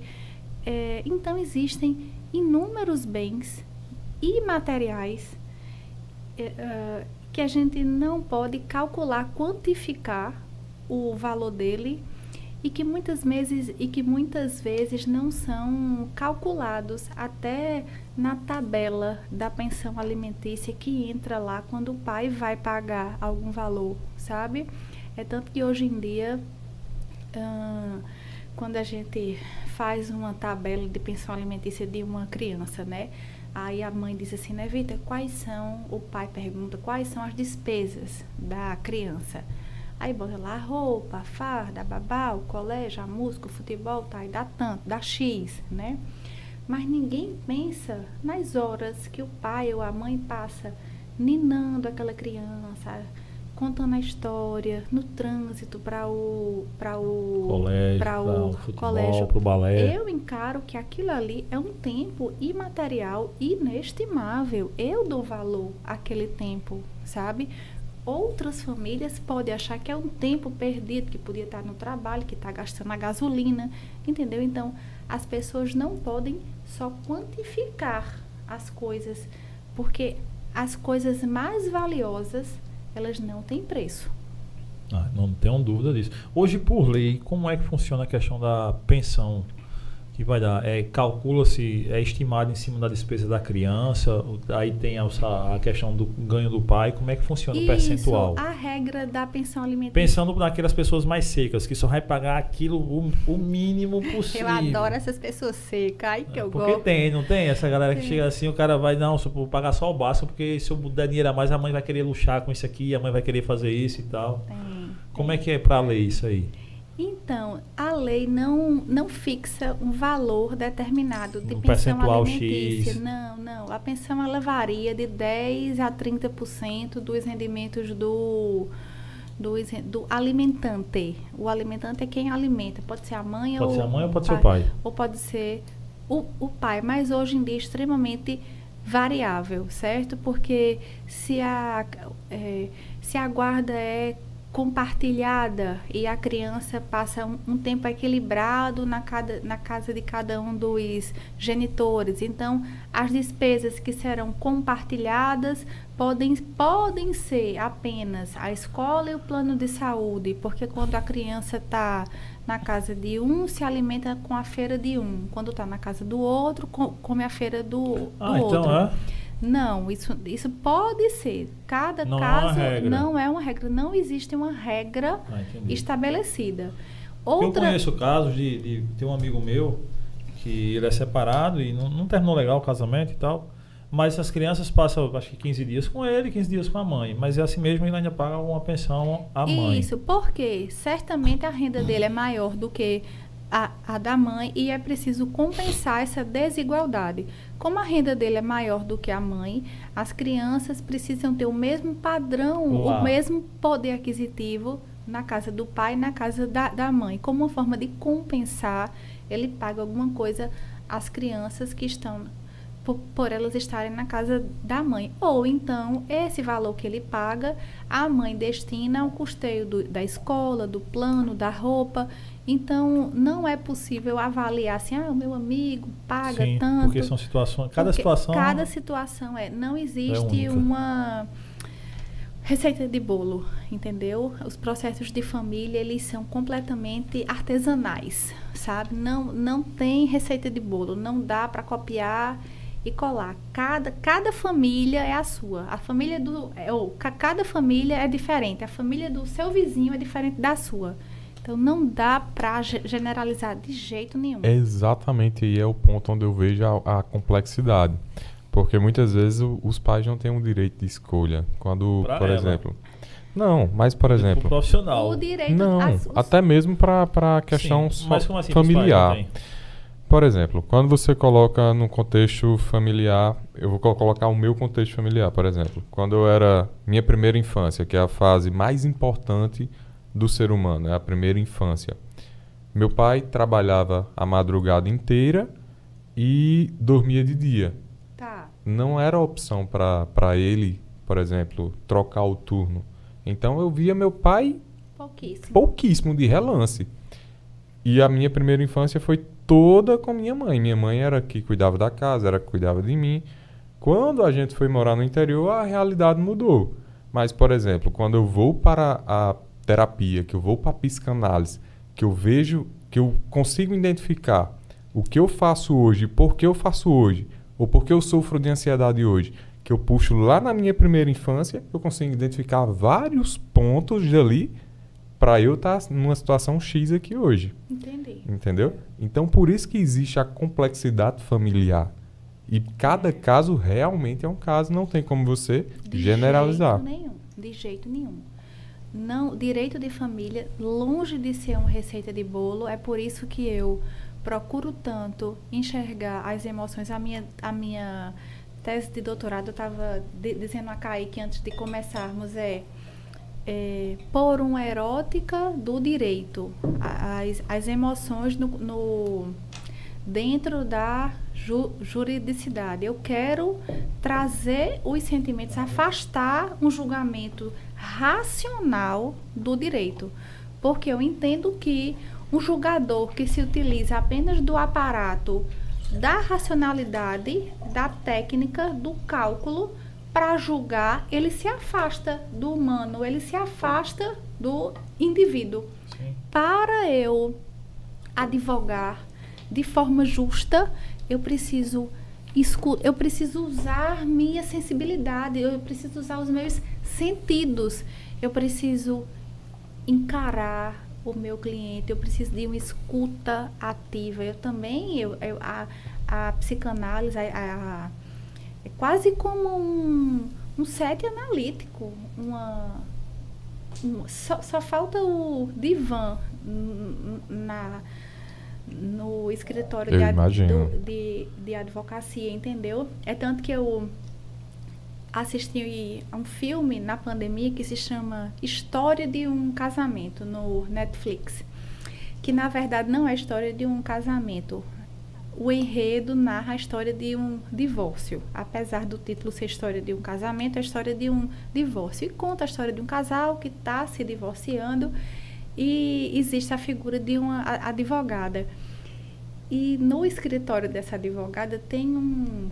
S3: É, então existem inúmeros bens imateriais é, ah, que a gente não pode calcular, quantificar o valor dele e que muitas vezes e que muitas vezes não são calculados até na tabela da pensão alimentícia que entra lá quando o pai vai pagar algum valor, sabe? É tanto que hoje em dia ah, quando a gente faz uma tabela de pensão alimentícia de uma criança, né? Aí a mãe diz assim, né, Vita, quais são, o pai pergunta, quais são as despesas da criança? Aí bota lá a roupa, a farda, a babá, o colégio, a música, o futebol, tá, e dá tanto, dá X, né? Mas ninguém pensa nas horas que o pai ou a mãe passa ninando aquela criança, contando a história, no trânsito para o para o
S2: Colégio,
S3: pra o
S2: o futebol,
S3: colégio.
S2: pro balé.
S3: Eu encaro que aquilo ali é um tempo imaterial inestimável. Eu dou valor àquele tempo, sabe? Outras famílias podem achar que é um tempo perdido, que podia estar no trabalho, que está gastando a gasolina, entendeu? Então, as pessoas não podem só quantificar as coisas, porque as coisas mais valiosas, elas não têm preço.
S2: Ah, não tenho dúvida disso. Hoje, por lei, como é que funciona a questão da pensão que vai dar? É, Calcula-se, é estimado em cima da despesa da criança, aí tem a, a questão do ganho do pai, como é que funciona o percentual?
S3: Isso, a regra da pensão alimentícia.
S2: Pensando naquelas pessoas mais secas, que só vai pagar aquilo o, o mínimo *laughs* possível.
S3: Eu adoro essas pessoas secas, ai que eu
S2: Porque
S3: gosto.
S2: tem, não tem? Essa galera que
S3: Tem.
S2: chega assim, o cara vai, não, só vou pagar só o básico, porque se eu der dinheiro a mais, a mãe vai querer luxar com isso aqui, a mãe vai querer fazer isso e tal.
S3: Tem,
S2: Como
S3: tem.
S2: é que é pra lei isso aí?
S3: Então, a lei não, não fixa um valor determinado de
S2: Um
S3: pensão
S2: percentual
S3: alimentícia.
S2: X.
S3: Não, não. A pensão ela varia de 10 a 30% dos rendimentos do, do, do alimentante. O alimentante é quem alimenta. Pode ser a mãe
S2: Pode
S3: ou
S2: ser a mãe ou pode ser o pai?
S3: Ou pode ser o, o pai. Mas hoje em dia é extremamente variável, certo? Porque se a, é, se a guarda é compartilhada e a criança passa um, um tempo equilibrado na, cada, na casa de cada um dos genitores. Então, as despesas que serão compartilhadas podem, podem ser apenas a escola e o plano de saúde, porque quando a criança está na casa de um, se alimenta com a feira de um. Quando está na casa do outro, co- come a feira do, do
S2: Ah,
S3: outro.
S2: então é?
S3: Não, isso, isso pode ser. Cada
S2: Não é
S3: caso
S2: regra.
S3: não é uma regra. Não existe uma regra
S2: Ah,
S3: estabelecida.
S2: Eu
S3: Outra.
S2: conheço casos de, de ter um amigo meu que ele é separado e não, não terminou legal o casamento e tal. Mas as crianças passam, acho que 15 dias com ele, 15 dias com a mãe. Mas é assim mesmo, ele ainda paga uma pensão à mãe.
S3: Isso, porque certamente a renda dele é maior do que a, a da mãe e é preciso compensar essa desigualdade. Como a renda dele é maior do que a mãe, as crianças precisam ter o mesmo padrão,
S2: Uau.
S3: o mesmo poder aquisitivo na casa do pai e na casa da, da mãe. Como uma forma de compensar, ele paga alguma coisa às crianças que estão por, por elas estarem na casa da mãe. Ou então, esse valor que ele paga, a mãe destina ao custeio do- da escola, do plano, da roupa. Então, não é possível avaliar assim, ah, o meu amigo paga
S2: Sim,
S3: tanto.
S2: porque são situações. Cada situação.
S3: Cada situação é. Não existe
S2: única.
S3: uma. Receita de bolo, entendeu? Os processos de família, eles são completamente artesanais, sabe? Não, não tem receita de bolo, não dá para copiar e colar. Cada, cada família é a sua. A família do. É, ou, cada família é diferente. A família do seu vizinho é diferente da sua. Então não dá para generalizar de jeito nenhum.
S1: É exatamente aí é o ponto onde eu vejo a, a complexidade. Porque muitas vezes o, os pais não têm um direito de escolha. Quando, pra por ela. exemplo. Não, mas por tipo exemplo.
S2: profissional.
S3: O direito
S1: não, as, os... até mesmo para a questão Sim, assim, familiar. Por exemplo, quando você coloca no contexto familiar, eu vou colocar o meu contexto familiar, por exemplo. Quando eu era minha primeira infância, que é a fase mais importante do ser humano, é a primeira infância. Meu pai trabalhava a madrugada inteira e dormia de dia não era opção para ele, por exemplo, trocar o turno. Então eu via meu pai
S3: pouquíssimo.
S1: pouquíssimo de relance. E a minha primeira infância foi toda com minha mãe. Minha mãe era que cuidava da casa, era que cuidava de mim. Quando a gente foi morar no interior, a realidade mudou. Mas, por exemplo, quando eu vou para a terapia, que eu vou para a psicanálise, que eu vejo, que eu consigo identificar o que eu faço hoje, por que eu faço hoje, ou porque eu sofro de ansiedade hoje, que eu puxo lá na minha primeira infância, eu consigo identificar vários pontos dali para eu estar tá numa situação X aqui hoje.
S3: Entendi.
S1: Entendeu? Então, por isso que existe a complexidade familiar. E cada caso realmente é um caso, não tem como você
S3: de
S1: generalizar.
S3: De jeito nenhum. De jeito nenhum. Não, direito de família, longe de ser uma receita de bolo, é por isso que eu procuro tanto enxergar as emoções. A minha, a minha tese de doutorado, eu estava dizendo a Kaique antes de começarmos, é, é por uma erótica do direito. As, as emoções no, no dentro da ju, juridicidade. Eu quero trazer os sentimentos, afastar um julgamento racional do direito. Porque eu entendo que um julgador que se utiliza apenas do aparato da racionalidade, da técnica, do cálculo para julgar, ele se afasta do humano, ele se afasta do indivíduo. Sim. Para eu advogar de forma justa, eu preciso eu preciso usar minha sensibilidade, eu preciso usar os meus sentidos, eu preciso encarar o meu cliente, eu preciso de uma escuta ativa. Eu também, eu, eu a, a psicanálise a, a, é quase como um, um set analítico, uma, um, só, só falta o divã na, no escritório de, do, de, de advocacia, entendeu? É tanto que eu assisti a um filme na pandemia que se chama História de um Casamento no Netflix, que na verdade não é a história de um casamento. O enredo narra a história de um divórcio. Apesar do título ser história de um casamento, é a história de um divórcio. E conta a história de um casal que está se divorciando e existe a figura de uma advogada. E no escritório dessa advogada tem um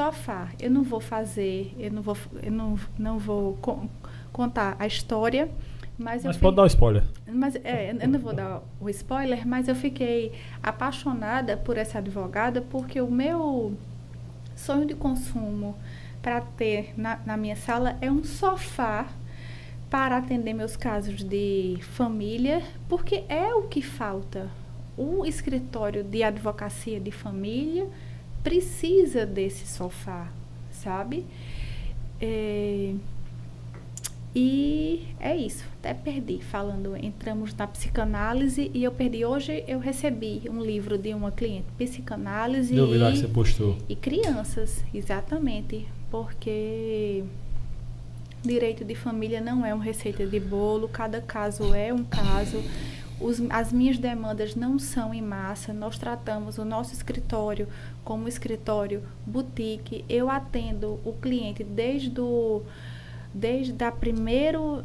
S3: sofá. Eu não vou fazer, eu não vou, eu não, não vou con contar a história, mas,
S2: mas pode dar o spoiler.
S3: Mas é, eu não vou dar o spoiler, mas eu fiquei apaixonada por essa advogada porque o meu sonho de consumo para ter na, na minha sala é um sofá para atender meus casos de família, porque é o que falta. O escritório de advocacia de família precisa desse sofá, sabe? É, e é isso, até perdi falando, entramos na psicanálise e eu perdi. Hoje eu recebi um livro de uma cliente, psicanálise
S2: Deu e, que você postou.
S3: e crianças, exatamente, porque direito de família não é uma receita de bolo, cada caso é um caso os, as minhas demandas não são em massa. Nós tratamos o nosso escritório como escritório boutique. Eu atendo o cliente desde, o, desde a primeiro,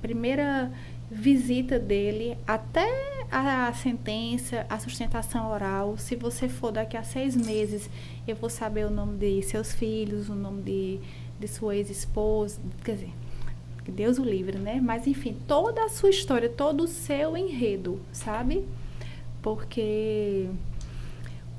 S3: primeira visita dele até a sentença, a sustentação oral. Se você for daqui a seis meses, eu vou saber o nome de seus filhos, o nome de, de sua ex-esposa, quer dizer, Deus o livre, né? Mas enfim, toda a sua história, todo o seu enredo, sabe? Porque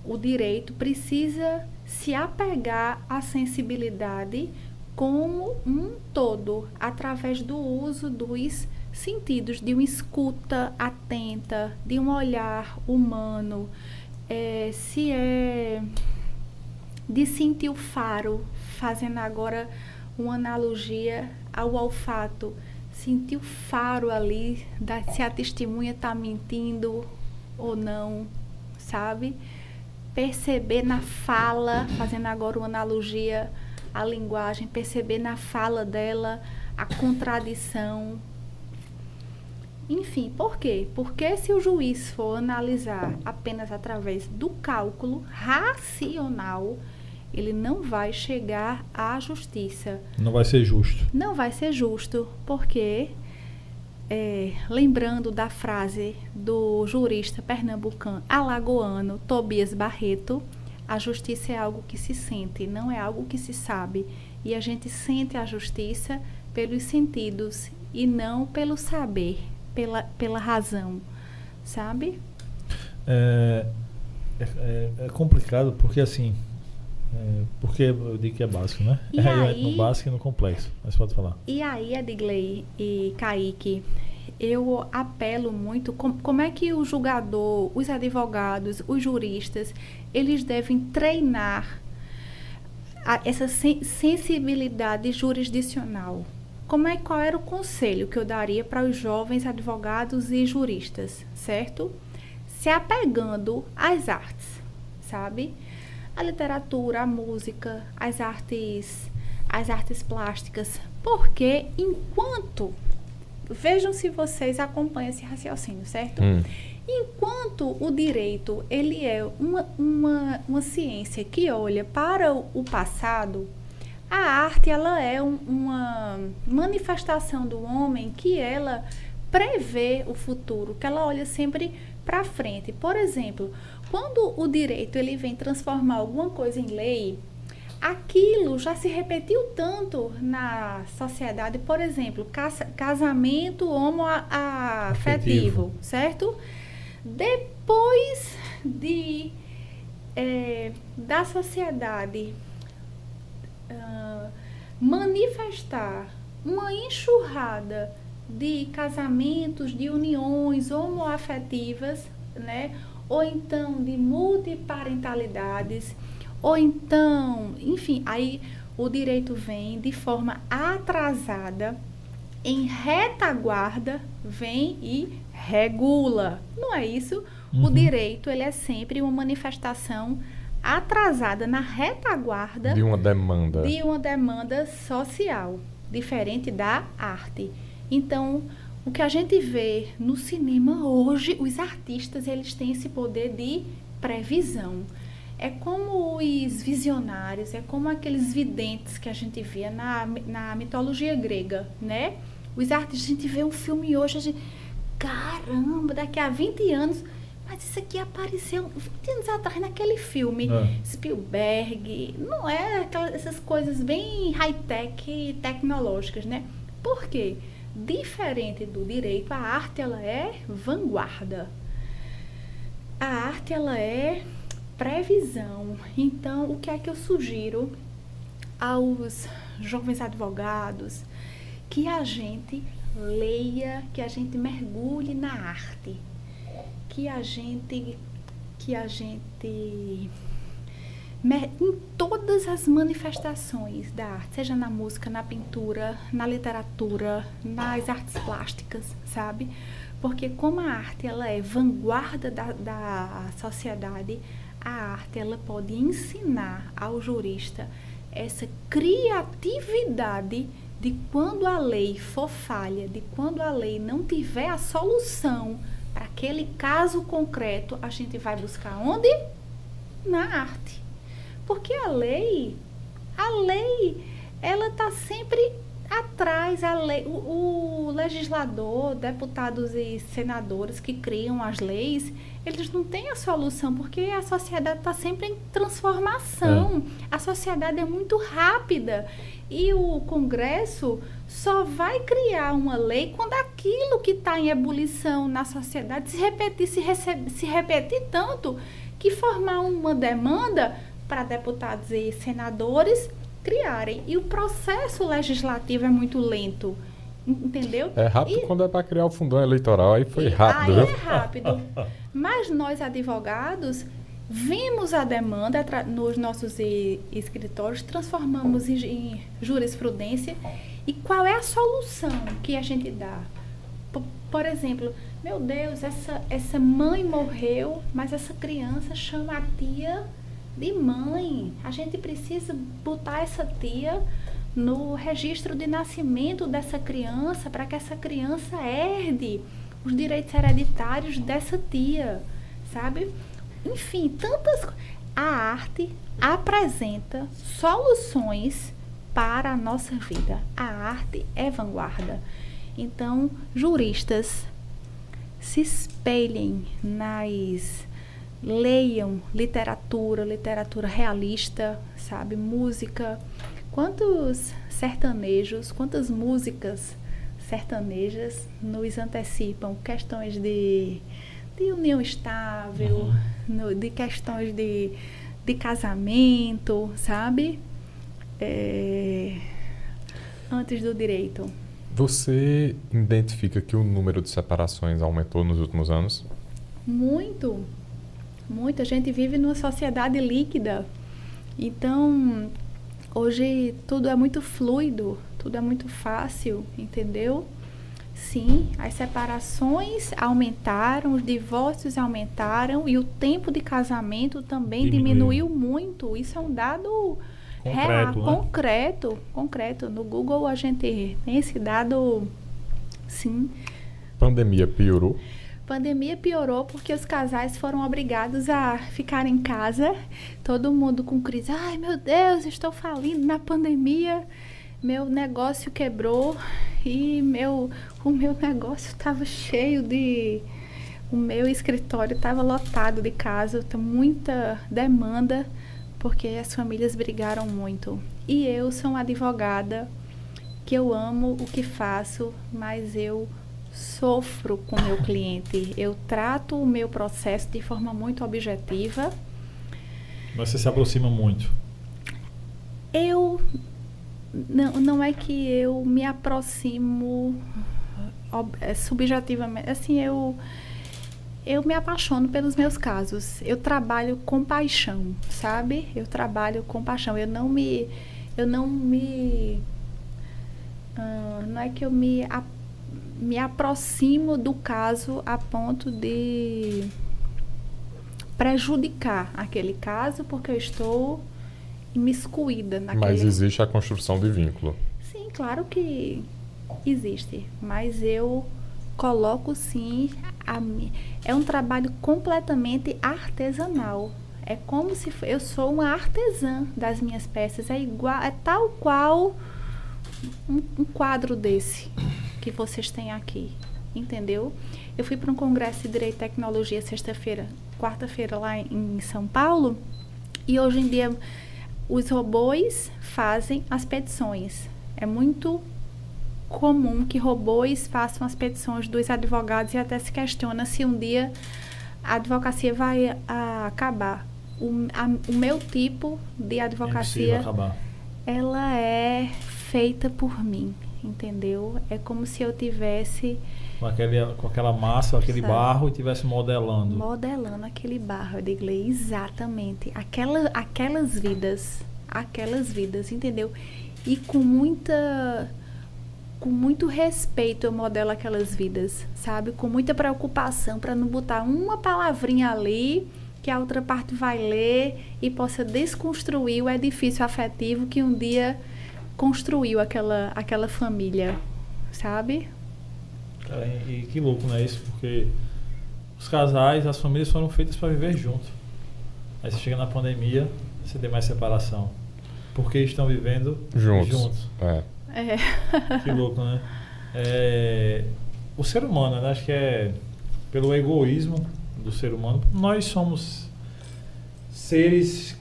S3: o direito precisa se apegar à sensibilidade como um todo, através do uso dos sentidos, de uma escuta atenta, de um olhar humano, é, se é de sentir o faro, fazendo agora uma analogia ao olfato, sentir o faro ali, da, se a testemunha está mentindo ou não, sabe? Perceber na fala, fazendo agora uma analogia à linguagem, perceber na fala dela a contradição, enfim, por quê? Porque se o juiz for analisar apenas através do cálculo racional, ele não vai chegar à justiça.
S2: Não vai ser justo.
S3: Não vai ser justo, porque, é, lembrando da frase do jurista pernambucano, alagoano, Tobias Barreto, a justiça é algo que se sente, não é algo que se sabe. E a gente sente a justiça pelos sentidos e não pelo saber pela, pela razão, sabe?
S2: É, é, é, é complicado porque assim. É, porque eu digo que é básico, né?
S3: E *laughs*
S2: é
S3: aí,
S2: no básico e no complexo. Mas pode falar.
S3: E aí, Edgley e Kaique, eu apelo muito com, como é que o julgador, os advogados, os juristas, eles devem treinar a, essa sen sensibilidade jurisdicional como é qual era o conselho que eu daria para os jovens advogados e juristas, certo? Se apegando às artes, sabe? A literatura, a música, as artes, as artes plásticas, porque enquanto vejam se vocês acompanham esse raciocínio, certo? Hum. Enquanto o direito ele é uma, uma, uma ciência que olha para o passado, a arte ela é um, uma manifestação do homem que ela prevê o futuro, que ela olha sempre para frente. Por exemplo, quando o direito ele vem transformar alguma coisa em lei, aquilo já se repetiu tanto na sociedade, por exemplo, casamento homoafetivo, certo? Depois de é, da sociedade uh, manifestar uma enxurrada de casamentos, de uniões homoafetivas, né? Ou então de multiparentalidades, ou então, enfim, aí o direito vem de forma atrasada, em retaguarda, vem e regula. Não é isso? Uhum. O direito ele é sempre uma manifestação atrasada na retaguarda
S1: de uma demanda
S3: de uma demanda social diferente da arte. Então, o que a gente vê no cinema hoje, os artistas eles têm esse poder de previsão. É como os visionários, é como aqueles videntes que a gente via na, na mitologia grega, né? Os artistas, a gente vê um filme hoje, a gente, caramba, daqui a 20 anos mas isso aqui apareceu 20 anos atrás naquele filme. É. Spielberg. Não é aquelas, essas coisas bem high-tech tecnológicas, né? Por quê? Diferente do direito, a arte ela é vanguarda. A arte ela é previsão. Então, o que é que eu sugiro aos jovens advogados? Que a gente leia, que a gente mergulhe na arte que a gente que a gente em todas as manifestações da arte, seja na música, na pintura, na literatura, nas artes plásticas, sabe? Porque como a arte ela é vanguarda da, da sociedade, a arte ela pode ensinar ao jurista essa criatividade de quando a lei for falha, de quando a lei não tiver a solução para aquele caso concreto, a gente vai buscar onde? Na arte. Porque a lei, a lei, ela está sempre atrás a lei, o, o, legislador, deputados e senadores que criam as leis, eles não têm a solução, porque a sociedade está sempre em transformação. É. A sociedade é muito rápida. E o Congresso só vai criar uma lei quando aquilo que está em ebulição na sociedade se repetir, se, recebe, se repetir tanto que formar uma demanda para deputados e senadores criarem. E o processo legislativo é muito lento. Entendeu?
S1: É rápido e, quando é para criar o fundão eleitoral, aí foi rápido.
S3: Aí é rápido. *laughs* Mas nós, advogados, vimos a demanda nos nossos escritórios, transformamos em, em jurisprudência. E qual é a solução que a gente dá? Por, por exemplo, meu Deus, essa, essa mãe morreu, mas essa criança chama a tia de mãe. A gente precisa botar essa tia no registro de nascimento dessa criança para que essa criança herde os direitos hereditários dessa tia, sabe? Enfim, tantas a arte apresenta soluções para a nossa vida. A arte é vanguarda. Então, juristas se espelhem nas leiam literatura, literatura realista, sabe, música. Quantos sertanejos, quantas músicas sertanejas nos antecipam questões de, de união estável, uhum. no, de questões de, de casamento, sabe? É, antes do direito.
S1: Você identifica que o número de separações aumentou nos últimos anos?
S3: Muito, muito. A gente vive numa sociedade líquida. Então, hoje tudo é muito fluido, tudo é muito fácil, entendeu? Sim, as separações aumentaram, os divórcios aumentaram e o tempo de casamento também diminuiu, diminuiu muito. Isso é um dado concreto, real, né? concreto, concreto. No Google a gente tem esse dado, sim.
S1: Pandemia piorou?
S3: Pandemia piorou porque os casais foram obrigados a ficar em casa, todo mundo com crise. Ai, meu Deus, estou falindo na pandemia. Meu negócio quebrou e meu o meu negócio estava cheio de o meu escritório estava lotado de casos, muita demanda porque as famílias brigaram muito. E eu sou uma advogada que eu amo o que faço, mas eu sofro com o meu cliente. Eu trato o meu processo de forma muito objetiva.
S2: Mas você se aproxima muito?
S3: Eu. Não, não é que eu me aproximo ob, é, subjetivamente. Assim, eu. Eu me apaixono pelos meus casos. Eu trabalho com paixão, sabe? Eu trabalho com paixão. Eu não me. Eu não me. Uh, não é que eu me me aproximo do caso a ponto de prejudicar aquele caso porque eu estou imiscuída naquele...
S1: Mas existe a construção de vínculo.
S3: Sim, claro que existe, mas eu coloco sim a, é um trabalho completamente artesanal. É como se eu sou uma artesã das minhas peças, é igual, é tal qual um, um quadro desse que vocês têm aqui, entendeu? Eu fui para um congresso de Direito e Tecnologia sexta-feira, quarta-feira lá em São Paulo, e hoje em dia os robôs fazem as petições. É muito comum que robôs façam as petições dos advogados e até se questiona se um dia a advocacia vai a, acabar. O, a, o meu tipo de advocacia,
S2: é
S3: ela é feita por mim entendeu? É como se eu tivesse
S2: com, aquele, com aquela massa, aquele sabe? barro e tivesse modelando.
S3: Modelando aquele barro, eu digo, exatamente. Aquela, aquelas vidas, aquelas vidas, entendeu? E com muita com muito respeito eu modelo aquelas vidas, sabe? Com muita preocupação para não botar uma palavrinha ali que a outra parte vai ler e possa desconstruir o edifício afetivo que um dia construiu aquela, aquela família, sabe?
S2: Cara, e, que louco, né? Isso, porque os casais, as famílias foram feitas para viver junto. Aí você chega na pandemia, você tem mais separação. Porque estão vivendo
S1: juntos.
S2: juntos.
S1: É.
S3: É. *laughs*
S2: Que louco, né? É, o ser humano, né? acho que é pelo egoísmo do ser humano. Nós somos seres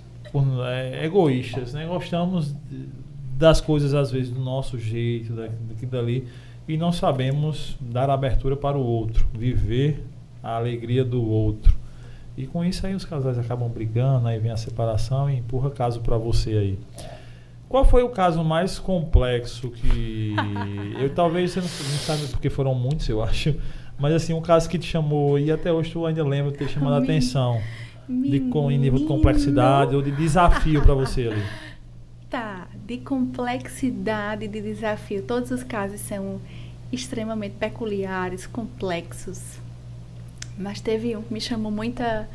S2: é, egoístas, né? Gostamos das coisas às vezes do nosso jeito, daquilo dali, e não sabemos dar abertura para o outro, viver a alegria do outro. E com isso aí os casais acabam brigando, aí vem a separação e empurra caso para você aí. Qual foi o caso mais complexo que *laughs* eu talvez você não, não sabe porque foram muitos, eu acho, mas assim um caso que te chamou e até hoje tu ainda lembra ter chamado a atenção de com em nível de complexidade ou de desafio para você ali.
S3: Tá, de complexidade, de desafio. Todos os casos são extremamente peculiares, complexos. Mas teve um que me chamou muita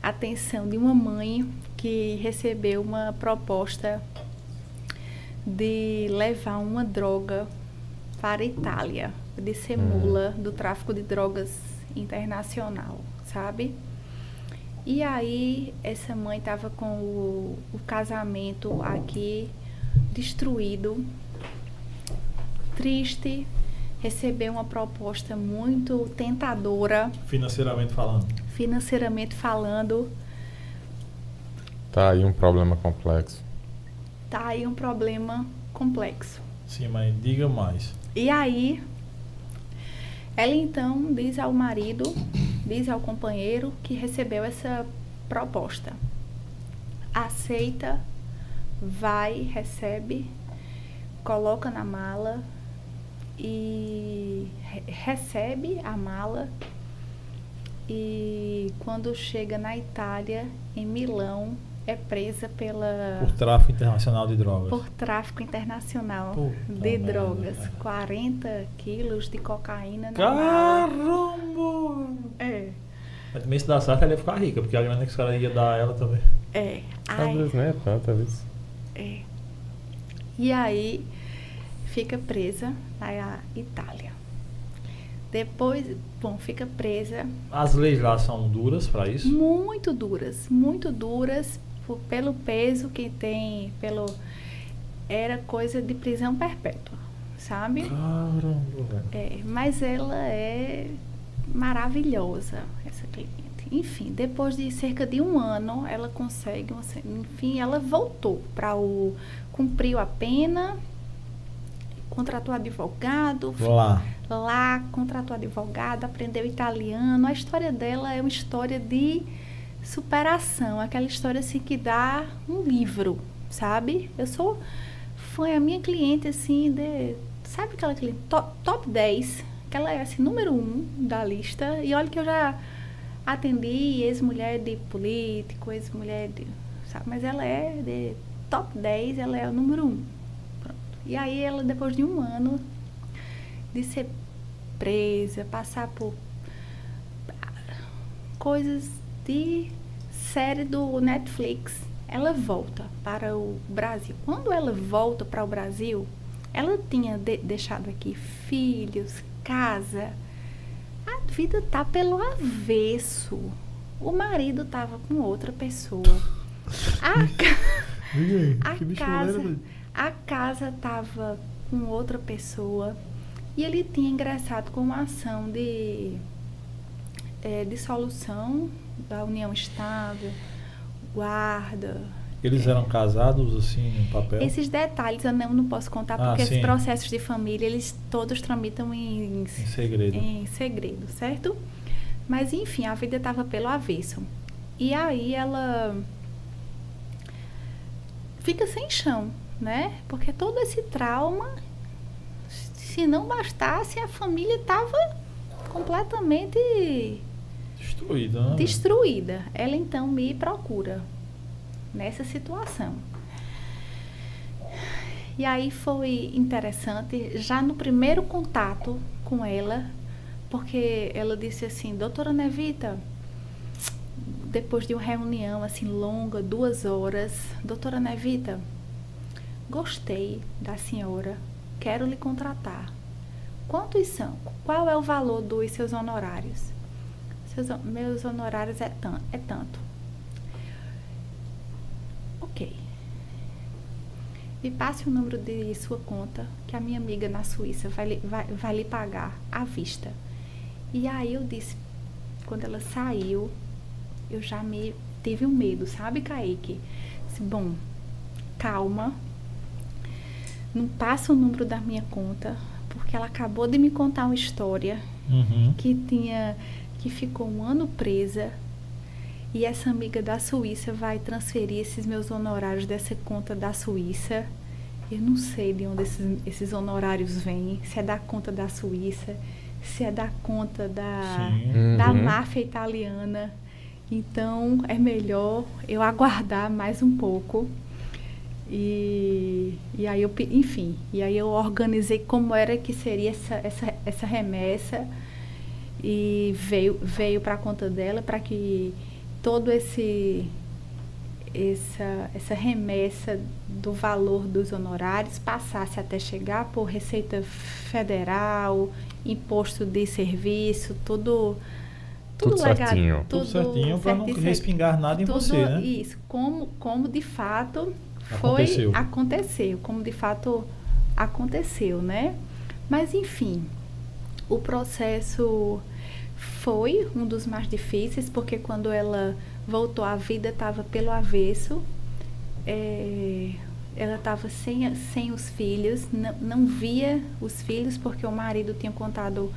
S3: atenção de uma mãe que recebeu uma proposta de levar uma droga para a Itália, de ser uhum. mula do tráfico de drogas internacional, sabe? E aí essa mãe estava com o, o casamento aqui destruído, triste, recebeu uma proposta muito tentadora.
S2: Financeiramente falando.
S3: Financeiramente falando.
S1: Tá aí um problema complexo.
S3: Tá aí um problema complexo.
S2: Sim, mas diga mais.
S3: E aí, ela então diz ao marido, diz ao companheiro que recebeu essa proposta. Aceita, vai, recebe, coloca na mala, e recebe a mala e quando chega na Itália, em Milão, é presa pela
S2: por tráfico internacional de drogas.
S3: Por tráfico internacional Puta de merda, drogas, cara. 40 quilos de cocaína na
S2: Caramba!
S3: Mala. É.
S2: Mas também se dá certo, ela ia ficar rica, porque a grana que os caras iam dar a ela também.
S3: É.
S1: Às vezes, né? Vezes.
S3: É. E aí fica presa na Itália. Depois, bom, fica presa.
S2: As leis lá são duras para isso?
S3: Muito duras, muito duras por, pelo peso que tem, pelo era coisa de prisão perpétua, sabe?
S2: Caramba.
S3: É, mas ela é maravilhosa essa cliente. Enfim, depois de cerca de um ano, ela consegue, enfim, ela voltou para o cumpriu a pena contratou advogado.
S2: Lá.
S3: Lá, contratou advogado, aprendeu italiano. A história dela é uma história de superação, aquela história assim que dá um livro, sabe? Eu sou foi a minha cliente assim de sabe aquela cliente top, top 10, que ela é assim número um da lista e olha que eu já atendi ex-mulher de político, ex-mulher de, sabe, mas ela é de top 10, ela é o número um. E aí ela, depois de um ano de ser presa, passar por coisas de série do Netflix, ela volta para o Brasil. Quando ela volta para o Brasil, ela tinha de deixado aqui filhos, casa. A vida tá pelo avesso. O marido tava com outra pessoa. A, *laughs* ca... a casa a casa estava com outra pessoa e ele tinha ingressado com uma ação de é, dissolução da união estável, guarda.
S2: Eles eram casados assim no papel?
S3: Esses detalhes eu não, não posso contar ah, porque esses processos de família eles todos tramitam em,
S2: em segredo.
S3: Em segredo, certo? Mas enfim, a vida estava pelo avesso. E aí ela fica sem chão né? Porque todo esse trauma, se não bastasse, a família estava completamente
S2: destruída. Né?
S3: Destruída. Ela então me procura nessa situação. E aí foi interessante, já no primeiro contato com ela, porque ela disse assim, doutora Nevita, depois de uma reunião assim longa, duas horas, doutora Nevita, Gostei da senhora, quero lhe contratar. Quantos são? Qual é o valor dos seus honorários? Seus, meus honorários é, tan, é tanto. Ok. me passe o número de sua conta, que a minha amiga na Suíça vai, lhe- vai, vai lhe pagar à vista. E aí eu disse, quando ela saiu, eu já me tive um medo, sabe, Kaique? Disse, bom, calma, não passa o número da minha conta, porque ela acabou de me contar uma história
S2: Uhum.
S3: que tinha que ficou um ano presa e essa amiga da Suíça vai transferir esses meus honorários dessa conta da Suíça. Eu não sei de onde esses, esses honorários vêm, se é da conta da Suíça, se é da conta da,
S2: Sim.
S3: da
S1: Uhum.
S3: máfia italiana. Então é melhor eu aguardar mais um pouco. E, e aí eu, enfim, e aí eu organizei como era que seria essa, essa, essa remessa e veio, veio para a conta dela para que todo esse essa, essa remessa do valor dos honorários passasse até chegar por Receita Federal, imposto de serviço, tudo
S1: Tudo certinho.
S2: Tudo certinho para não respingar nada em
S3: tudo
S2: você, né?
S3: Isso, como, como de fato
S2: Aconteceu.
S3: foi aconteceu, como de fato aconteceu, né? Mas enfim, o processo foi um dos mais difíceis, porque quando ela voltou, a vida estava pelo avesso. É, ela estava sem, sem os filhos, não, não via os filhos, porque o marido tinha contado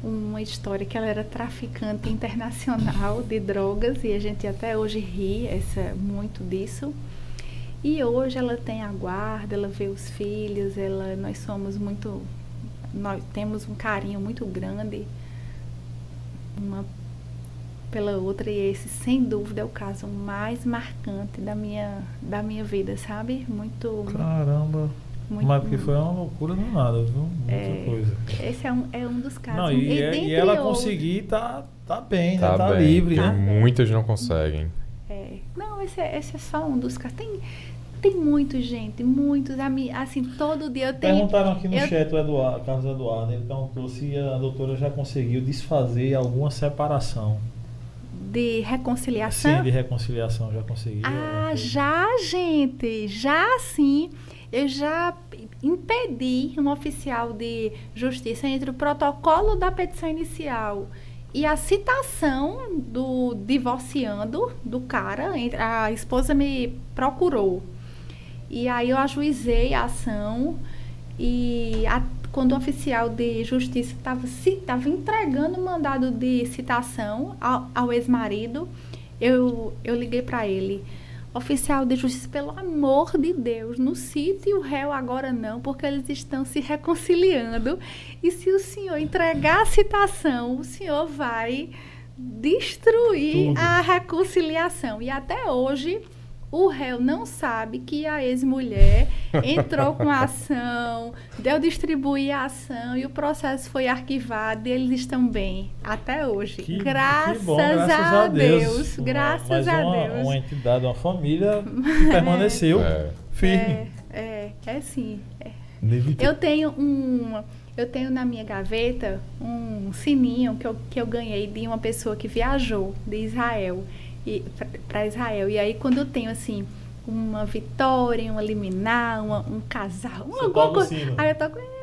S3: uma história que ela era traficante internacional de drogas e a gente até hoje ri essa, muito disso. E hoje ela tem a guarda, ela vê os filhos, ela, nós somos muito, nós temos um carinho muito grande uma pela outra e esse sem dúvida é o caso mais marcante da minha da minha vida, sabe? Muito
S2: Caramba.
S3: muito
S2: Mas porque foi uma loucura danada, viu? Muita
S3: É,
S2: coisa.
S3: Esse é um, é um dos casos.
S2: Não, e, e
S3: dentre
S2: ela
S3: outros-
S2: conseguir tá, tá bem,
S1: Tá,
S2: né? Tá
S1: bem,
S2: livre, né?
S1: muitas não conseguem.
S3: É. Não, esse é, esse é só um dos casos. Tem, tem muitos, gente, muitos. Assim, todo dia eu tenho.
S2: Perguntaram aqui no
S3: eu-
S2: chat o Eduardo, Carlos Eduardo, ele perguntou se a doutora já conseguiu desfazer alguma separação.
S3: De reconciliação?
S2: Sim, de reconciliação, já conseguiu.
S3: Ah, já, gente, já sim. Eu já impedi um oficial de justiça entre o protocolo da petição inicial e a citação do divorciando do cara. A esposa me procurou. E aí eu ajuizei a ação e a- quando o oficial de justiça estava entregando o mandado de citação ao, ao ex-marido, eu, eu liguei para ele. Oficial de justiça, pelo amor de Deus, no cite o réu agora não, porque eles estão se reconciliando. E se o senhor entregar a citação, o senhor vai destruir
S2: Tudo.
S3: a reconciliação. E até hoje, o réu não sabe que a ex-mulher entrou com a ação, deu distribuir a ação e o processo foi arquivado e eles estão bem até hoje.
S2: Que-
S3: graças,
S2: que bom,
S3: a, Deus.
S2: Uma-
S3: Graças
S2: mais
S3: a
S2: uma,
S3: Deus.
S2: Uma entidade, uma família *laughs* que permaneceu
S1: É.
S2: firme.
S3: É, é, é sim. é. Eu tenho um. Eu tenho na minha gaveta um sininho que eu, que eu ganhei de uma pessoa que viajou de Israel para Israel. E aí quando eu tenho assim uma vitória, uma liminar, uma, um casal, uma alguma coisa. Aí eu toco. "É",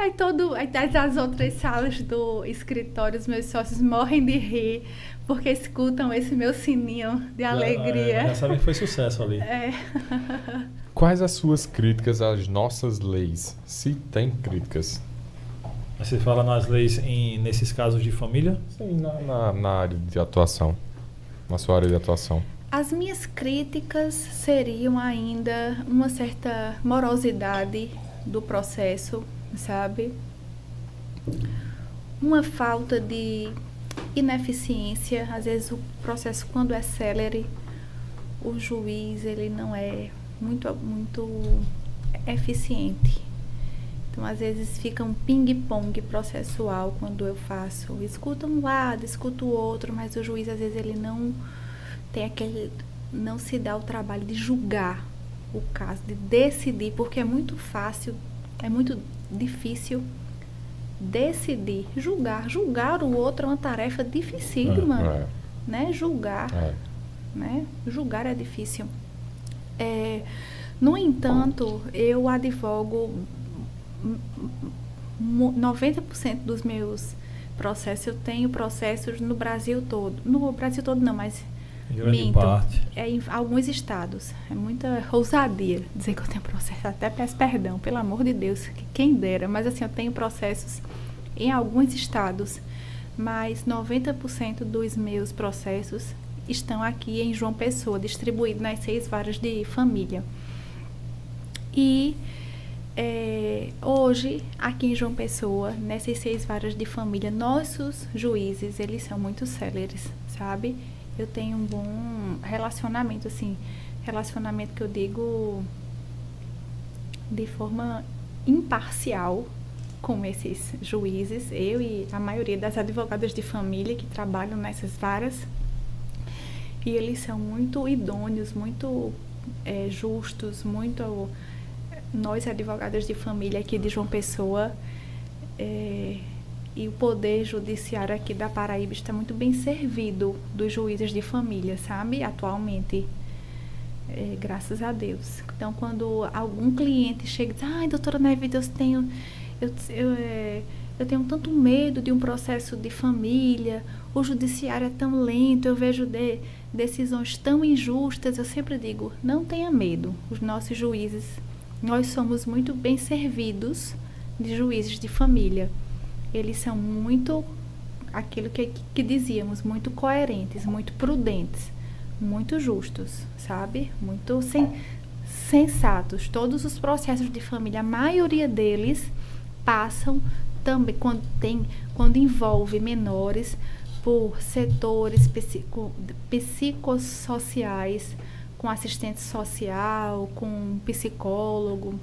S3: Aí todo, aí das as outras salas do escritório, os meus sócios morrem de rir porque escutam esse meu sininho de
S2: Já-
S3: alegria.
S2: é, já sabem que foi sucesso ali.
S3: É. *laughs*
S1: Quais as suas críticas às nossas leis? Se tem críticas.
S2: Você fala nas leis em, nesses casos de família?
S1: Sim, na, na, na área de atuação. Na sua área de atuação.
S3: As minhas críticas seriam ainda uma certa morosidade do processo, sabe? Uma falta de ineficiência. Às vezes o processo, quando é célere, o juiz ele não é muito, muito eficiente. Então, às vezes fica um ping-pong processual quando eu faço. Escuta um lado, escuta o outro, mas o juiz às vezes ele não tem aquele. não se dá o trabalho de julgar o caso, de decidir, porque é muito fácil, é muito difícil decidir. Julgar. Julgar o outro é uma tarefa dificílima,
S1: É,
S3: né? Julgar
S1: é.
S3: né? Julgar é difícil. É, No entanto, eu advogo 90% dos meus processos, eu tenho processos no Brasil todo. No Brasil todo não, mas
S2: em grande
S3: minto.
S2: parte.
S3: É em alguns estados. É muita ousadia dizer que eu tenho processo. Até peço perdão, pelo amor de Deus, que quem dera. Mas assim, eu tenho processos em alguns estados. Mas 90% dos meus processos estão aqui em João Pessoa, distribuídos nas seis varas de família. E é, hoje, aqui em João Pessoa, nessas seis varas de família, nossos juízes, eles são muito céleres, sabe? Eu tenho um bom relacionamento, assim, relacionamento que eu digo de forma imparcial com esses juízes, eu e a maioria das advogadas de família que trabalham nessas varas. E eles são muito idôneos, muito é, justos, muito nós advogadas de família aqui de João Pessoa é, e o poder judiciário aqui da Paraíba está muito bem servido dos juízes de família, sabe? Atualmente, é, graças a Deus. Então, quando algum cliente chega e diz, ai, doutora Neves, eu tenho, eu, eu, é, eu tenho tanto medo de um processo de família, o judiciário é tão lento, eu vejo de, decisões tão injustas, eu sempre digo, não tenha medo, os nossos juízes nós somos muito bem servidos de juízes de família. Eles são muito, aquilo que, que dizíamos, muito coerentes, muito prudentes, muito justos, sabe? Muito sen, sensatos. Todos os processos de família, a maioria deles passam também quando tem, quando envolve menores por setores psico, psicossociais, com assistente social, com psicólogo,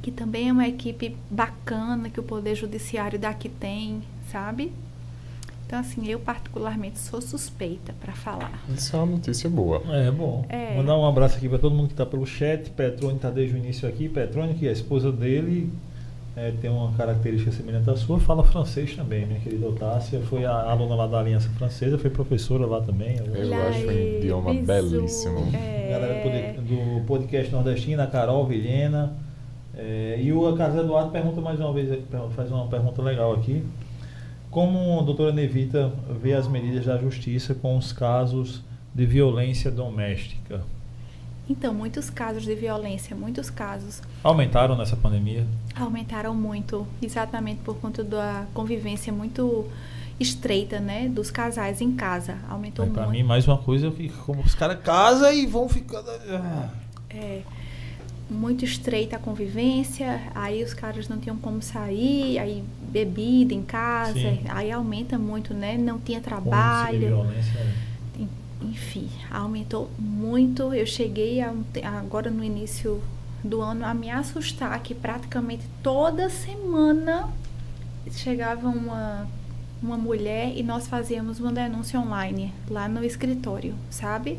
S3: que também é uma equipe bacana que o Poder Judiciário daqui tem, sabe? Então, assim, eu particularmente sou suspeita para falar.
S1: Isso é uma notícia boa.
S2: É, bom. É. Mandar um abraço aqui para todo mundo que está pelo chat. Petrone está desde o início aqui. Petrone, que é a esposa dele, é, tem uma característica semelhante à sua, fala francês também, minha querida Otácia. Foi a aluna lá da Aliança Francesa, foi professora lá também.
S1: Eu, eu acho um idioma belíssimo.
S2: É... Galera do podcast nordestino, a Carol Vilhena. É, e o Carlos Eduardo pergunta mais uma vez, faz uma pergunta legal aqui. Como a doutora Nevita vê as medidas da justiça com os casos de violência doméstica?
S3: Então, muitos casos de violência, muitos casos.
S2: Aumentaram nessa pandemia?
S3: Aumentaram muito, exatamente por conta da convivência muito estreita, né, dos casais em casa. Aumentou é,
S2: muito.
S3: Para
S2: mim, mais uma coisa que como os caras casam e vão ficar. Ah.
S3: É muito estreita a convivência, aí os caras não tinham como sair, aí bebida em casa, Sim. aí aumenta muito, né? Não tinha trabalho. Violência, é enfim, aumentou muito. Eu cheguei a, agora no início do ano a me assustar que praticamente toda semana chegava uma, uma mulher e nós fazíamos uma denúncia online lá no escritório, sabe?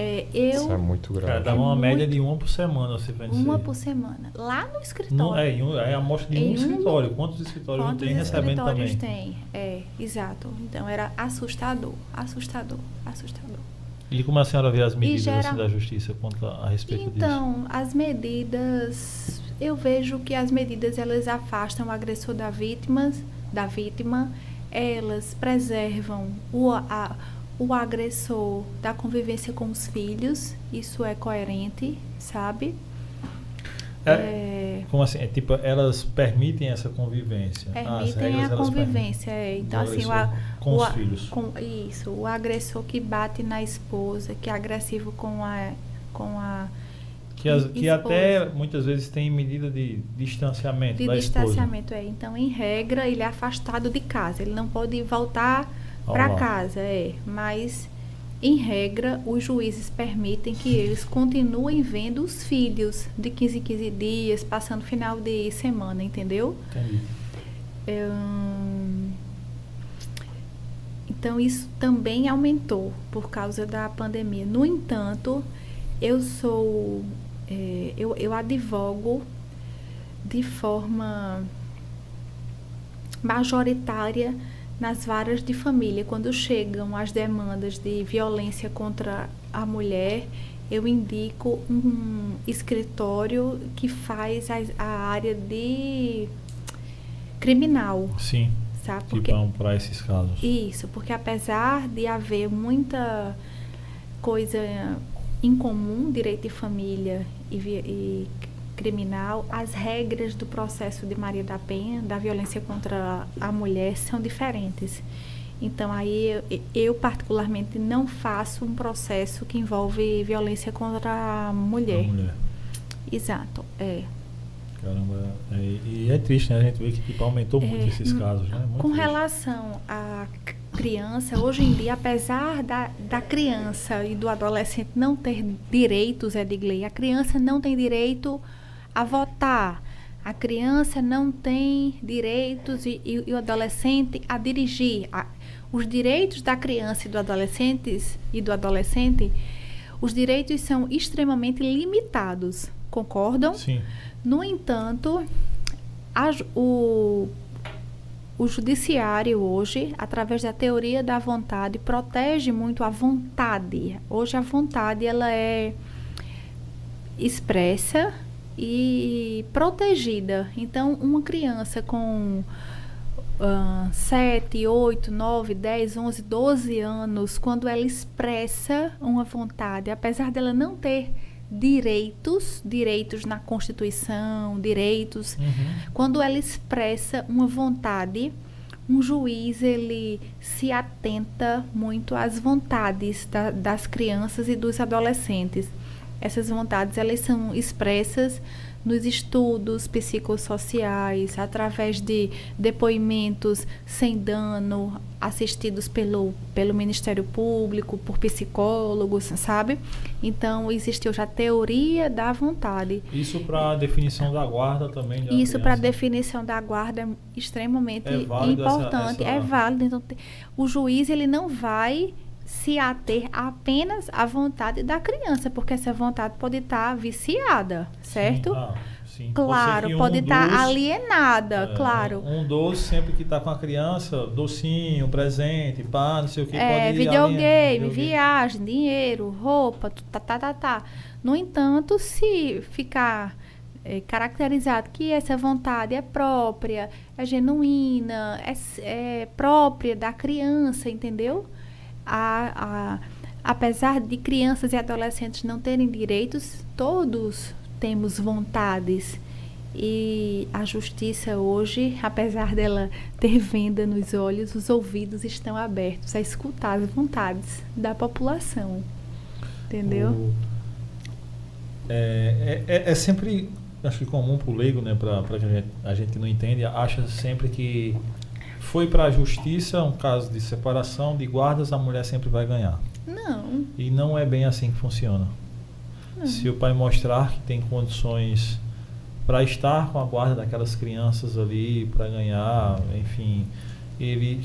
S1: É, eu, Isso é muito grave.
S2: Cara, dá uma é média de uma por semana, você pensa.
S3: Uma por semana. Lá no escritório. Não,
S2: é, é a amostra de um, um escritório. Quantos escritórios quantos não tem recebendo também?
S3: escritórios tem? É, exato. Então era assustador, assustador, assustador.
S2: E como a senhora vê as medidas gera... assim, da justiça quanto a, a respeito
S3: então,
S2: disso?
S3: Então, as medidas, eu vejo que as medidas elas afastam o agressor da vítima, da vítima, elas preservam o, a, o agressor da convivência com os filhos, isso é coerente, sabe?
S2: É, é, como assim? É, tipo, elas permitem essa convivência.
S3: Permitem a convivência, é. Então, assim, o,
S2: com
S3: o,
S2: os filhos.
S3: Com, isso, o agressor que bate na esposa, que é agressivo com a. Com a
S2: que, as, que até muitas vezes tem medida de distanciamento
S3: de
S2: da
S3: distanciamento,
S2: esposa.
S3: é. Então, em regra, ele é afastado de casa. Ele não pode voltar para casa, é. Mas, em regra, os juízes permitem que eles continuem vendo os filhos de 15 em 15 dias, passando final de semana, entendeu?
S2: Entendi.
S3: É, então, isso também aumentou por causa da pandemia. No entanto, eu sou. É, eu, eu advogo de forma majoritária nas varas de família, quando chegam as demandas de violência contra a mulher, eu indico um escritório que faz a, a área de criminal,
S2: Sim.
S3: sabe?
S2: Que
S3: Porque
S2: vão para esses casos.
S3: isso, porque apesar de haver muita coisa em comum, direito de família e, e criminal, as regras do processo de Maria da Penha, da violência contra a mulher, são diferentes. Então, aí eu, eu particularmente não faço um processo que envolve violência contra a mulher.
S2: A mulher.
S3: Exato, é.
S2: Caramba, é, e é triste, né? A gente vê que tipo, aumentou muito
S3: É,
S2: esses
S3: hum,
S2: casos, né? Muito
S3: Com
S2: triste.
S3: relação à criança, hoje em dia, apesar da, da criança e do adolescente não ter direitos, Edgley, a criança não tem direito a votar. A criança não tem direitos e, e- e o adolescente a dirigir. A- os direitos da criança e do adolescente e do adolescente, os direitos são extremamente limitados. Concordam?
S2: Sim.
S3: No entanto, a o, o judiciário hoje, através da teoria da vontade, protege muito a vontade. Hoje a vontade ela é expressa e protegida. Então, uma criança com ah, 7, 8, 9, 10, 11, 12 anos, quando ela expressa uma vontade, apesar dela não ter direitos, direitos na Constituição, direitos,
S2: Uhum.
S3: quando ela expressa uma vontade, um juiz ele se atenta muito às vontades da- das crianças e dos adolescentes. Essas vontades elas são expressas nos estudos psicossociais, através de depoimentos sem dano, assistidos pelo, pelo Ministério Público, por psicólogos, sabe? Então, existe hoje a teoria da vontade.
S2: Isso para definição da guarda também. uma
S3: Isso para
S2: criança.
S3: definição da guarda é extremamente
S2: É válido essa-
S3: importante.
S2: essa-
S3: É válido. Então, o juiz ele não vai se ater apenas à vontade da criança, porque essa vontade pode estar viciada, certo?
S2: Sim, ah, sim.
S3: Claro,
S2: que
S3: pode
S2: um
S3: estar
S2: dos-
S3: alienada,
S2: é,
S3: claro.
S2: Um doce sempre que está com a criança, docinho, presente, pá, não sei o que.
S3: É,
S2: pode
S3: videogame,
S2: alienar-
S3: viagem, dinheiro, roupa, tá, tá, tá, tá. No entanto, se ficar é, caracterizado que essa vontade é própria, é genuína, é, é própria da criança, entendeu? A, a- apesar de crianças e adolescentes não terem direitos, todos temos vontades. E a justiça hoje, apesar dela ter venda nos olhos, os ouvidos estão abertos a escutar as vontades da população. Entendeu?
S2: O- É, é, é- é sempre, acho que comum para o leigo, né, para a gente, a gente que não entende, acha sempre que foi para a justiça, um caso de separação de guardas, a mulher sempre vai ganhar.
S3: Não.
S2: E não é bem assim que funciona.
S3: não.
S2: Se o pai mostrar que tem condições para estar com a guarda daquelas crianças ali, para ganhar, enfim, ele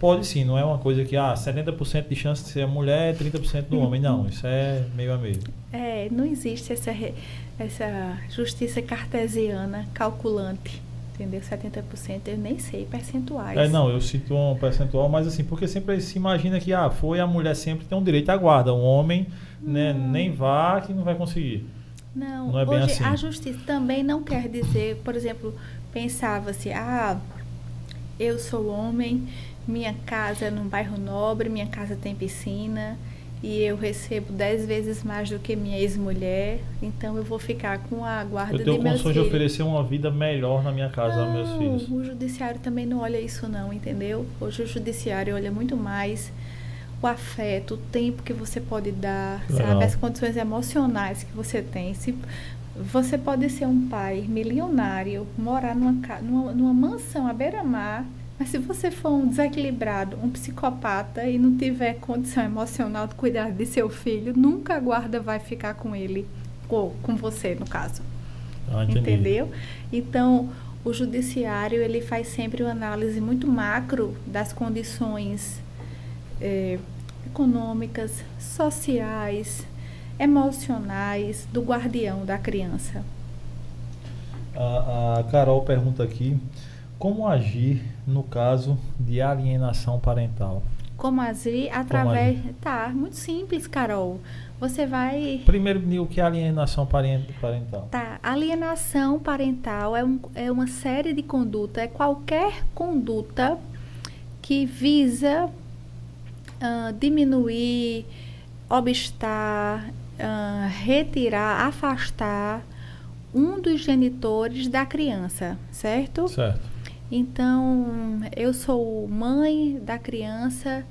S2: pode sim, não é uma coisa que ah, 70% de chance de ser mulher, 30% do homem, não, isso é meio a meio.
S3: É, não existe essa, essa justiça cartesiana calculante. Entendeu? 70%, eu nem sei percentuais.
S2: É, não, eu cito um percentual, mas assim, porque sempre se imagina que ah, foi a mulher sempre tem um direito à guarda, um homem, né,
S3: Não.
S2: nem vá que não vai conseguir.
S3: Não,
S2: Não é bem
S3: hoje
S2: assim.
S3: a justiça também não quer dizer, por exemplo, pensava-se, ah, eu sou homem, minha casa é num bairro nobre, minha casa tem piscina e eu recebo dez vezes mais do que minha ex-mulher, então eu vou ficar com a guarda
S2: Eu tenho
S3: de meus
S2: condições de
S3: filhos.
S2: oferecer uma vida melhor na minha casa aos meus
S3: Não,
S2: filhos.
S3: O judiciário também não olha isso não, entendeu? Hoje o judiciário olha muito mais o afeto, o tempo que você pode dar,
S2: Legal.
S3: sabe? As condições emocionais que você tem. Se você pode ser um pai milionário, morar numa, numa, numa mansão à beira-mar, mas se você for um desequilibrado, um psicopata e não tiver condição emocional de cuidar de seu filho, nunca a guarda vai ficar com ele, ou com você, no caso.
S2: Ah.
S3: Entendeu? Então, o judiciário ele faz sempre uma análise muito macro das condições eh, econômicas, sociais, emocionais do guardião da criança.
S2: A, a Carol pergunta aqui: como agir no caso de alienação parental?
S3: Como agir através. Tá, muito simples, Carol. Você vai.
S2: Primeiro, o que é alienação parental?
S3: Tá, alienação parental é, um, é uma série de conduta, é qualquer conduta que visa uh, diminuir, obstar, uh, retirar, afastar um dos genitores da criança, certo?
S2: Certo.
S3: Então, eu sou mãe da criança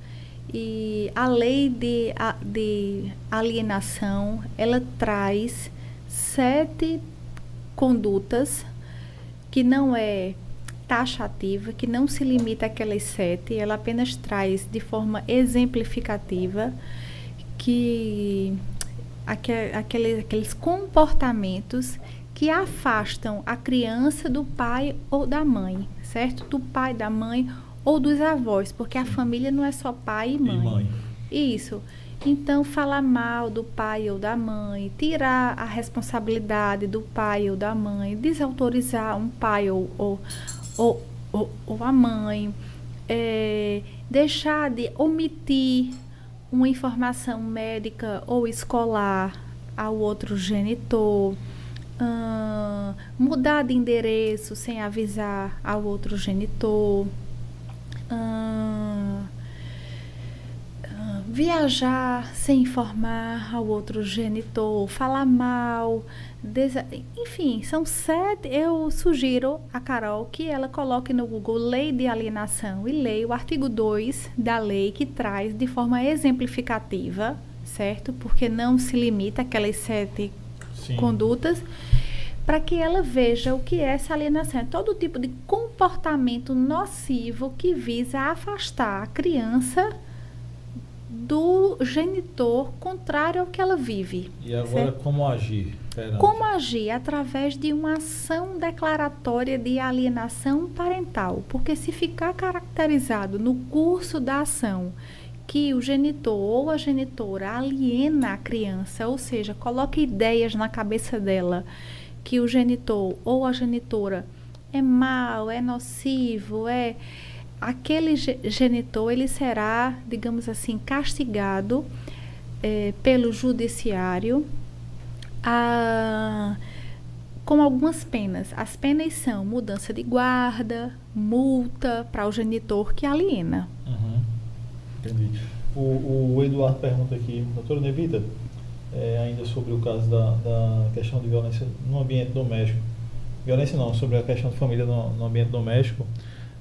S3: e a lei de, de alienação, ela traz sete condutas que não é taxativa, que não se limita àquelas sete, ela apenas traz de forma exemplificativa que aqueles, aqueles comportamentos que afastam a criança do pai ou da mãe, certo? Do pai, da mãe ou dos avós, porque a família não é só pai e mãe. E mãe. Isso. Então, falar mal do pai ou da mãe, tirar a responsabilidade do pai ou da mãe, desautorizar um pai ou, ou, ou, ou, ou a mãe, é, deixar de omitir uma informação médica ou escolar ao outro genitor, mudar de endereço sem avisar ao outro genitor viajar sem informar ao outro genitor, falar mal, enfim, são sete. Eu sugiro a Carol que ela coloque no Google Lei de Alienação e leia o artigo 2 da lei que traz de forma exemplificativa, certo? Porque não se limita àquelas sete Sim. condutas para que ela veja o que é essa alienação. É todo tipo de comportamento nocivo que visa afastar a criança do genitor contrário ao que ela vive.
S2: E agora certo? como agir?
S3: Perante. Como agir? Através de uma ação declaratória de alienação parental. Porque se ficar caracterizado no curso da ação que o genitor ou a genitora aliena a criança, ou seja, coloca ideias na cabeça dela que o genitor ou a genitora é mau, é nocivo, é aquele genitor ele será, digamos assim, castigado é, pelo judiciário a, com algumas penas. As penas são mudança de guarda, multa para o genitor que aliena.
S2: Uhum. Entendi. O, o Eduardo pergunta aqui, doutora Nevita, é, ainda sobre o caso da, da questão de violência no ambiente doméstico. Violência não, sobre a questão de família no, no ambiente doméstico.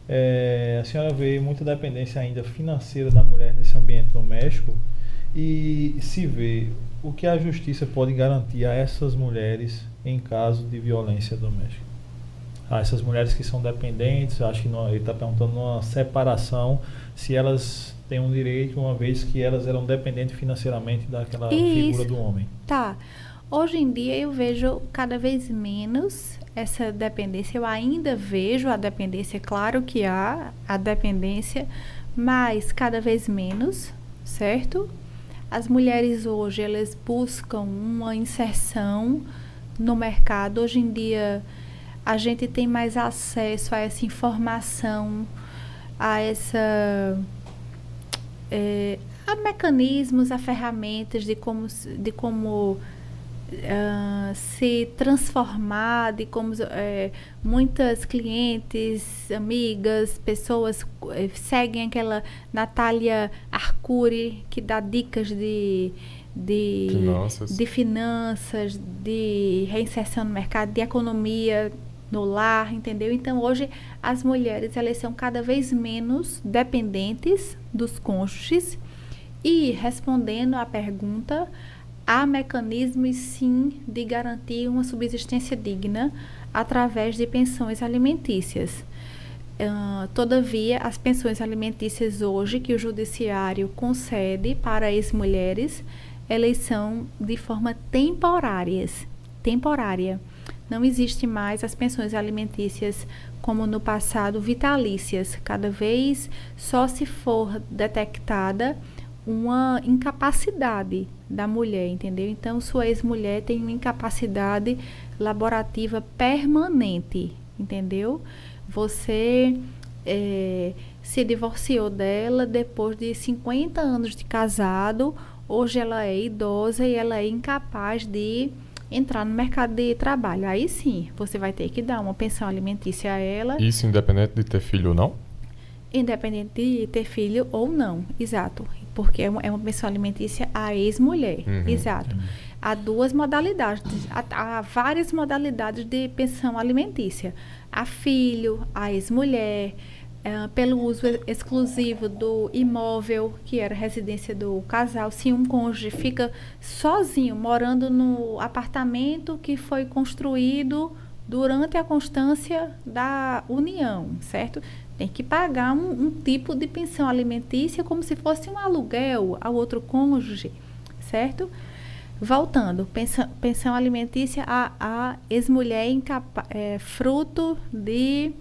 S2: É, a senhora vê muita dependência ainda financeira da mulher nesse ambiente doméstico e se vê o que a justiça pode garantir a essas mulheres em caso de violência doméstica. Ah, essas mulheres que são dependentes, acho que não, ele está perguntando uma separação, se elas um direito, uma vez que elas eram dependentes financeiramente daquela Isso. figura do homem.
S3: Tá. Hoje em dia eu vejo cada vez menos essa dependência. Eu ainda vejo a dependência, claro que há a dependência, mas cada vez menos, certo? As mulheres hoje elas buscam uma inserção no mercado. Hoje em dia a gente tem mais acesso a essa informação, a essa é, a mecanismos, a ferramentas de como de como uh, se transformar, de como uh, muitas clientes, amigas, pessoas uh, seguem aquela Natália Arcuri, que dá dicas de, de finanças. de finanças, de reinserção no mercado, de economia no lar, entendeu? Então hoje as mulheres elas são cada vez menos dependentes dos cônjuges e respondendo à pergunta, há mecanismos sim de garantir uma subsistência digna através de pensões alimentícias. Uh, todavia, as pensões alimentícias hoje que o judiciário concede para as mulheres, elas são de forma temporárias, temporária. Não existe mais as pensões alimentícias como no passado vitalícias. Cada vez só se for detectada uma incapacidade da mulher, entendeu? Então, sua ex-mulher tem uma incapacidade laborativa permanente, entendeu? Você é, se divorciou dela depois de 50 anos de casado. Hoje ela é idosa e ela é incapaz de entrar no mercado de trabalho. Aí sim, você vai ter que dar uma pensão alimentícia a ela.
S1: Isso independente de ter filho ou não?
S3: Independente de ter filho ou não, exato. Porque é uma, é pensão alimentícia à ex-mulher,
S1: Uhum.
S3: exato. Há duas modalidades, há, há várias modalidades de pensão alimentícia. A filho, a ex-mulher, eh, pelo uso exclusivo do imóvel, que era residência do casal. Se um cônjuge fica sozinho, morando no apartamento que foi construído durante a constância da união, certo? Tem que pagar um, um tipo de pensão alimentícia como se fosse um aluguel ao outro cônjuge, certo? Voltando, pensão, pensão alimentícia a ex-mulher é, fruto de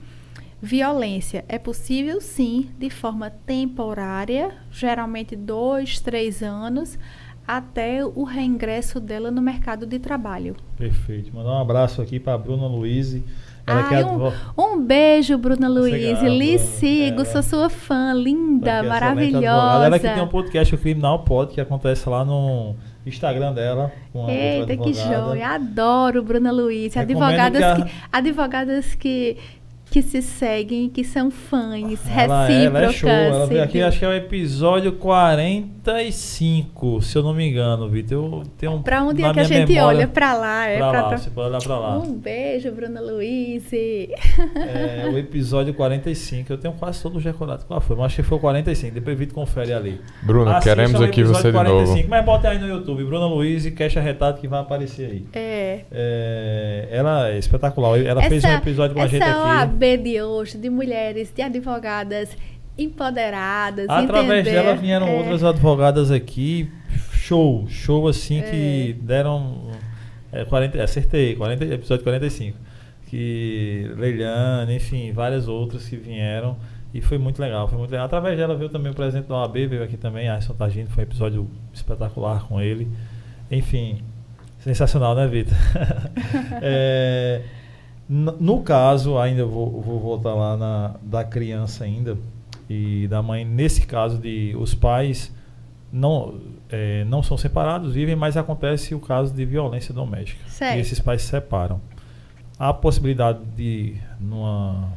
S3: violência. É possível, sim, de forma temporária, geralmente dois, três anos, até o reingresso dela no mercado de trabalho.
S2: Perfeito. Mandar um abraço aqui para Bruna Luiz. Ela é
S3: Ai,
S2: advo-
S3: um, um beijo, Bruna Luiz.
S2: Legal,
S3: Lhe sigo,
S2: É.
S3: sou sua fã, linda,
S2: é
S3: maravilhosa.
S2: Ela que tem um podcast, o Criminal Pod, que acontece lá no Instagram dela.
S3: Eita, que joia. Adoro Bruna Luiz. Advogadas
S2: que a-
S3: que, advogadas que, que se seguem, que são fãs,
S2: Ela, é- ela é
S3: recíprocas.
S2: show. Ela veio aqui, acho que é o episódio 45, se eu não me engano, Vitor. Eu tenho um-
S3: Pra onde é que a gente
S2: memória-
S3: olha? Pra lá, é
S2: Pra
S3: pra,
S2: lá,
S3: pra-
S2: você pode olhar pra lá.
S3: Um beijo, Bruna Luiz.
S2: É, o episódio 45. Eu tenho quase todos decorados. Qual foi? Mas acho que foi o 45. Depois Vitor confere ali.
S1: Bruna,
S2: Assista
S1: queremos
S2: o
S1: aqui
S2: episódio
S1: você de novo.
S2: Mas bota aí no YouTube, Bruna Luiz e Cash Arretado que vai aparecer aí.
S3: É.
S2: É, ela é espetacular. Ela fez um episódio com a gente
S3: essa
S2: aqui.
S3: OAB de hoje, de mulheres, de advogadas empoderadas,
S2: Através
S3: entender,
S2: dela vieram
S3: é,
S2: outras advogadas aqui. Show, show assim
S3: É.
S2: que deram. É, 40, acertei, 40, episódio 45. Que Leiliane, enfim, várias outras que vieram. E foi muito legal, foi muito legal. Através dela veio também o presidente da OAB, veio aqui também, Alisson Tagino, foi um episódio espetacular com ele. Enfim, sensacional, né, Vitor? *laughs* É, no caso, ainda vou, vou voltar lá na, da criança ainda e da mãe. Nesse caso de os pais não, é, não são separados, vivem, mas acontece o caso de violência doméstica.
S3: Certo.
S2: E esses pais se separam. Há a possibilidade de, numa,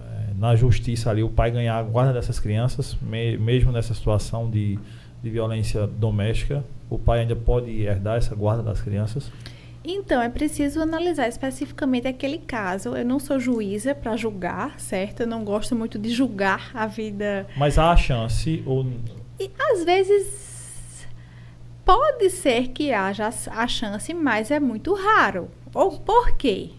S2: é, na justiça ali, o pai ganhar a guarda dessas crianças, me- mesmo nessa situação de, de violência doméstica. O pai ainda pode herdar essa guarda das crianças.
S3: Então, é preciso analisar especificamente aquele caso. Eu não sou juíza para julgar, certo? Eu não gosto muito de julgar a vida.
S2: Mas há a chance, ou
S3: E às vezes pode ser que haja a chance, mas é muito raro. Ou por quê?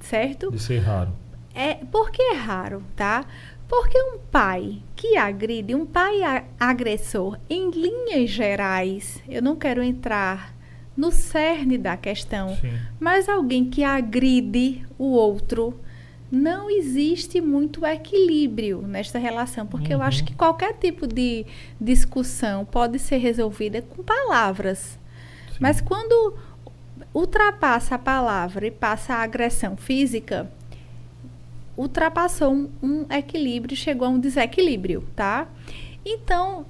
S3: Certo?
S2: de ser raro.
S3: É, por que é raro, tá? Porque um pai que agride, um pai agressor, em linhas gerais, eu não quero entrar no cerne da questão,
S2: Sim.
S3: mas alguém que agride o outro, não existe muito equilíbrio nesta relação, porque eu acho
S2: Uhum.
S3: que qualquer tipo de discussão pode ser resolvida com palavras.
S2: Sim.
S3: Mas quando ultrapassa a palavra e passa a agressão física, ultrapassou um, um equilíbrio, chegou a um desequilíbrio, tá? Então,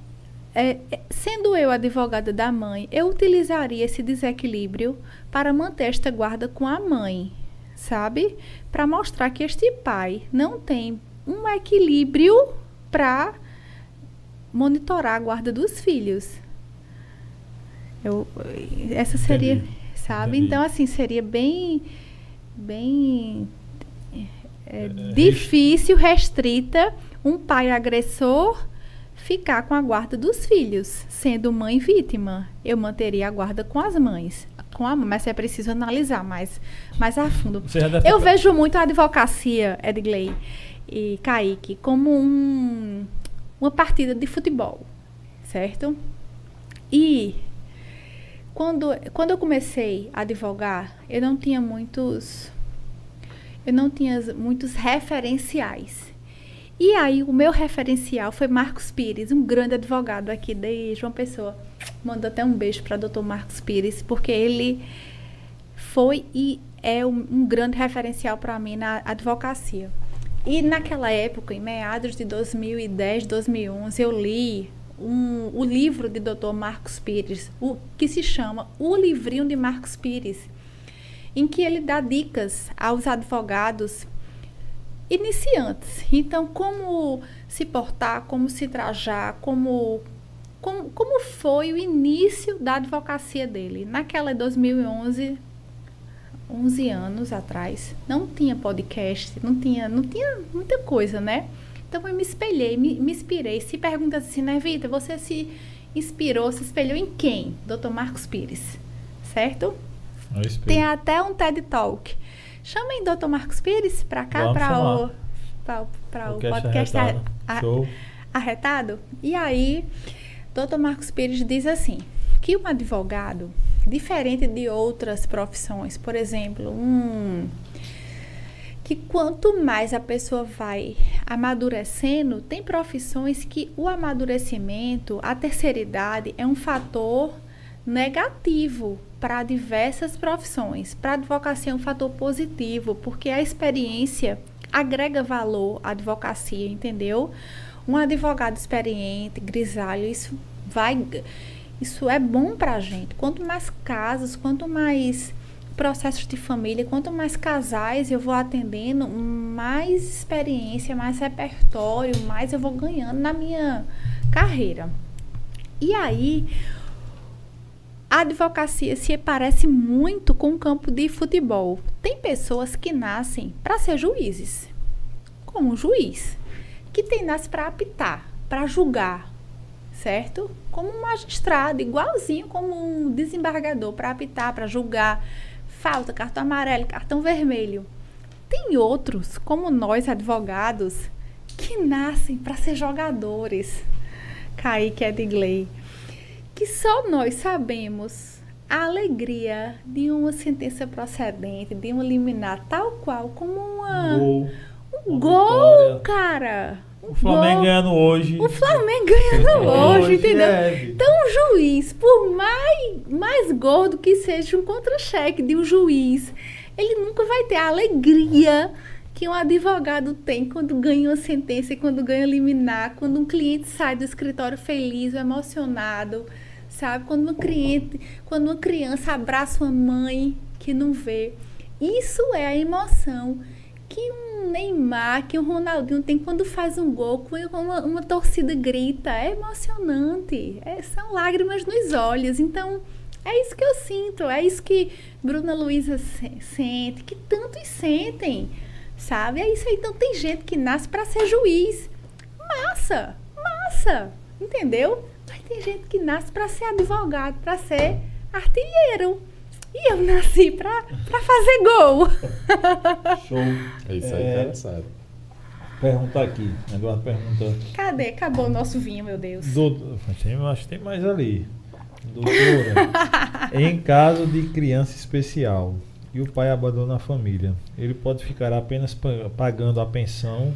S3: é, é, sendo eu advogada da mãe, eu utilizaria esse desequilíbrio para manter esta guarda com a mãe, sabe? Para mostrar que este pai não tem um equilíbrio para monitorar a guarda dos filhos. Eu, essa seria,
S2: Entendi.
S3: sabe?
S2: Entendi.
S3: Então, assim, seria bem, bem é,
S2: É,
S3: difícil, restrita, um pai agressor ficar com a guarda dos filhos, sendo mãe vítima. Eu manteria a guarda com as mães. Com a, mas é preciso analisar mais, mais a fundo. Eu vejo muito a advocacia, Edgley e Kaique, como um, uma partida de futebol, certo? E quando, quando eu comecei a advogar, eu não tinha muitos eu não tinha muitos referenciais. E aí o meu referencial foi Marcos Pires, um grande advogado aqui de João Pessoa. Mando até um beijo para doutor Marcos Pires, porque ele foi e é um, um grande referencial para mim na advocacia. E naquela época, em meados de 2010, 2011, eu li um, o livro de Dr. Marcos Pires, o, que se chama O Livrinho de Marcos Pires, em que ele dá dicas aos advogados iniciantes. Então, como se portar, como se trajar, como, como, como foi o início da advocacia dele. Naquela 2011, 11 anos atrás, não tinha podcast, não tinha, não tinha muita coisa, né? Então eu me espelhei, me, me inspirei. Se pergunta assim, né, Vita, você se inspirou, se espelhou em quem? Dr. Marcos Pires, certo? Tem até um TED Talk. Chamem Dr. Marcos Pires para cá, para o, pra, o, o podcast arretado. A, arretado. E aí, Dr. Marcos Pires diz assim, que um advogado diferente de outras profissões. Por exemplo, um que quanto mais a pessoa vai amadurecendo, tem profissões que o amadurecimento, a terceira idade é um fator negativo para diversas profissões. Para advocacia é um fator positivo, porque a experiência agrega valor à advocacia, entendeu? Um advogado experiente, grisalho, isso vai isso é bom para a gente. Quanto mais casos, quanto mais processos de família, quanto mais casais eu vou atendendo, mais experiência, mais repertório, mais eu vou ganhando na minha carreira. E aí, a advocacia se parece muito com o campo de futebol. Tem pessoas que nascem para ser juízes, como um juiz, que tem nasce para apitar, para julgar, certo? Como um magistrado, igualzinho como um desembargador para apitar, para julgar falta, cartão amarelo, cartão vermelho. Tem outros, como nós advogados, que nascem para ser jogadores. Kaique Edgley. Que só nós sabemos a alegria de uma sentença procedente, de um liminar, tal qual como uma,
S2: gol,
S3: um gol, cara.
S2: O Flamengo ganhando hoje.
S3: O Flamengo ganhando hoje, entendeu? É. Então, o juiz, por mais, mais gordo que seja um contra-cheque de um juiz, ele nunca vai ter a alegria que um advogado tem quando ganha uma sentença e quando ganha liminar, quando um cliente sai do escritório feliz, emocionado, sabe? Quando uma cliente, quando uma criança abraça uma mãe que não vê. Isso é a emoção que um Neymar, que um Ronaldinho tem quando faz um gol, quando uma, uma torcida grita. É emocionante. É, são lágrimas nos olhos. Então, é isso que eu sinto. É isso que Bruna Luiza se, sente, que tantos sentem. Sabe? É isso aí. Então, tem gente que nasce para ser juiz. Massa! Massa! Entendeu? Tem gente que nasce para ser advogado, para ser artilheiro. E eu nasci pra, pra fazer gol. *laughs*
S2: Show.
S1: É isso aí, é, interessante.
S2: Pergunta aqui. Eduardo pergunta.
S3: Cadê? Acabou o nosso vinho, meu Deus.
S2: Doutor, acho que tem mais ali. Doutora, *laughs* em caso de criança especial e o pai abandona a família, ele pode ficar apenas pagando a pensão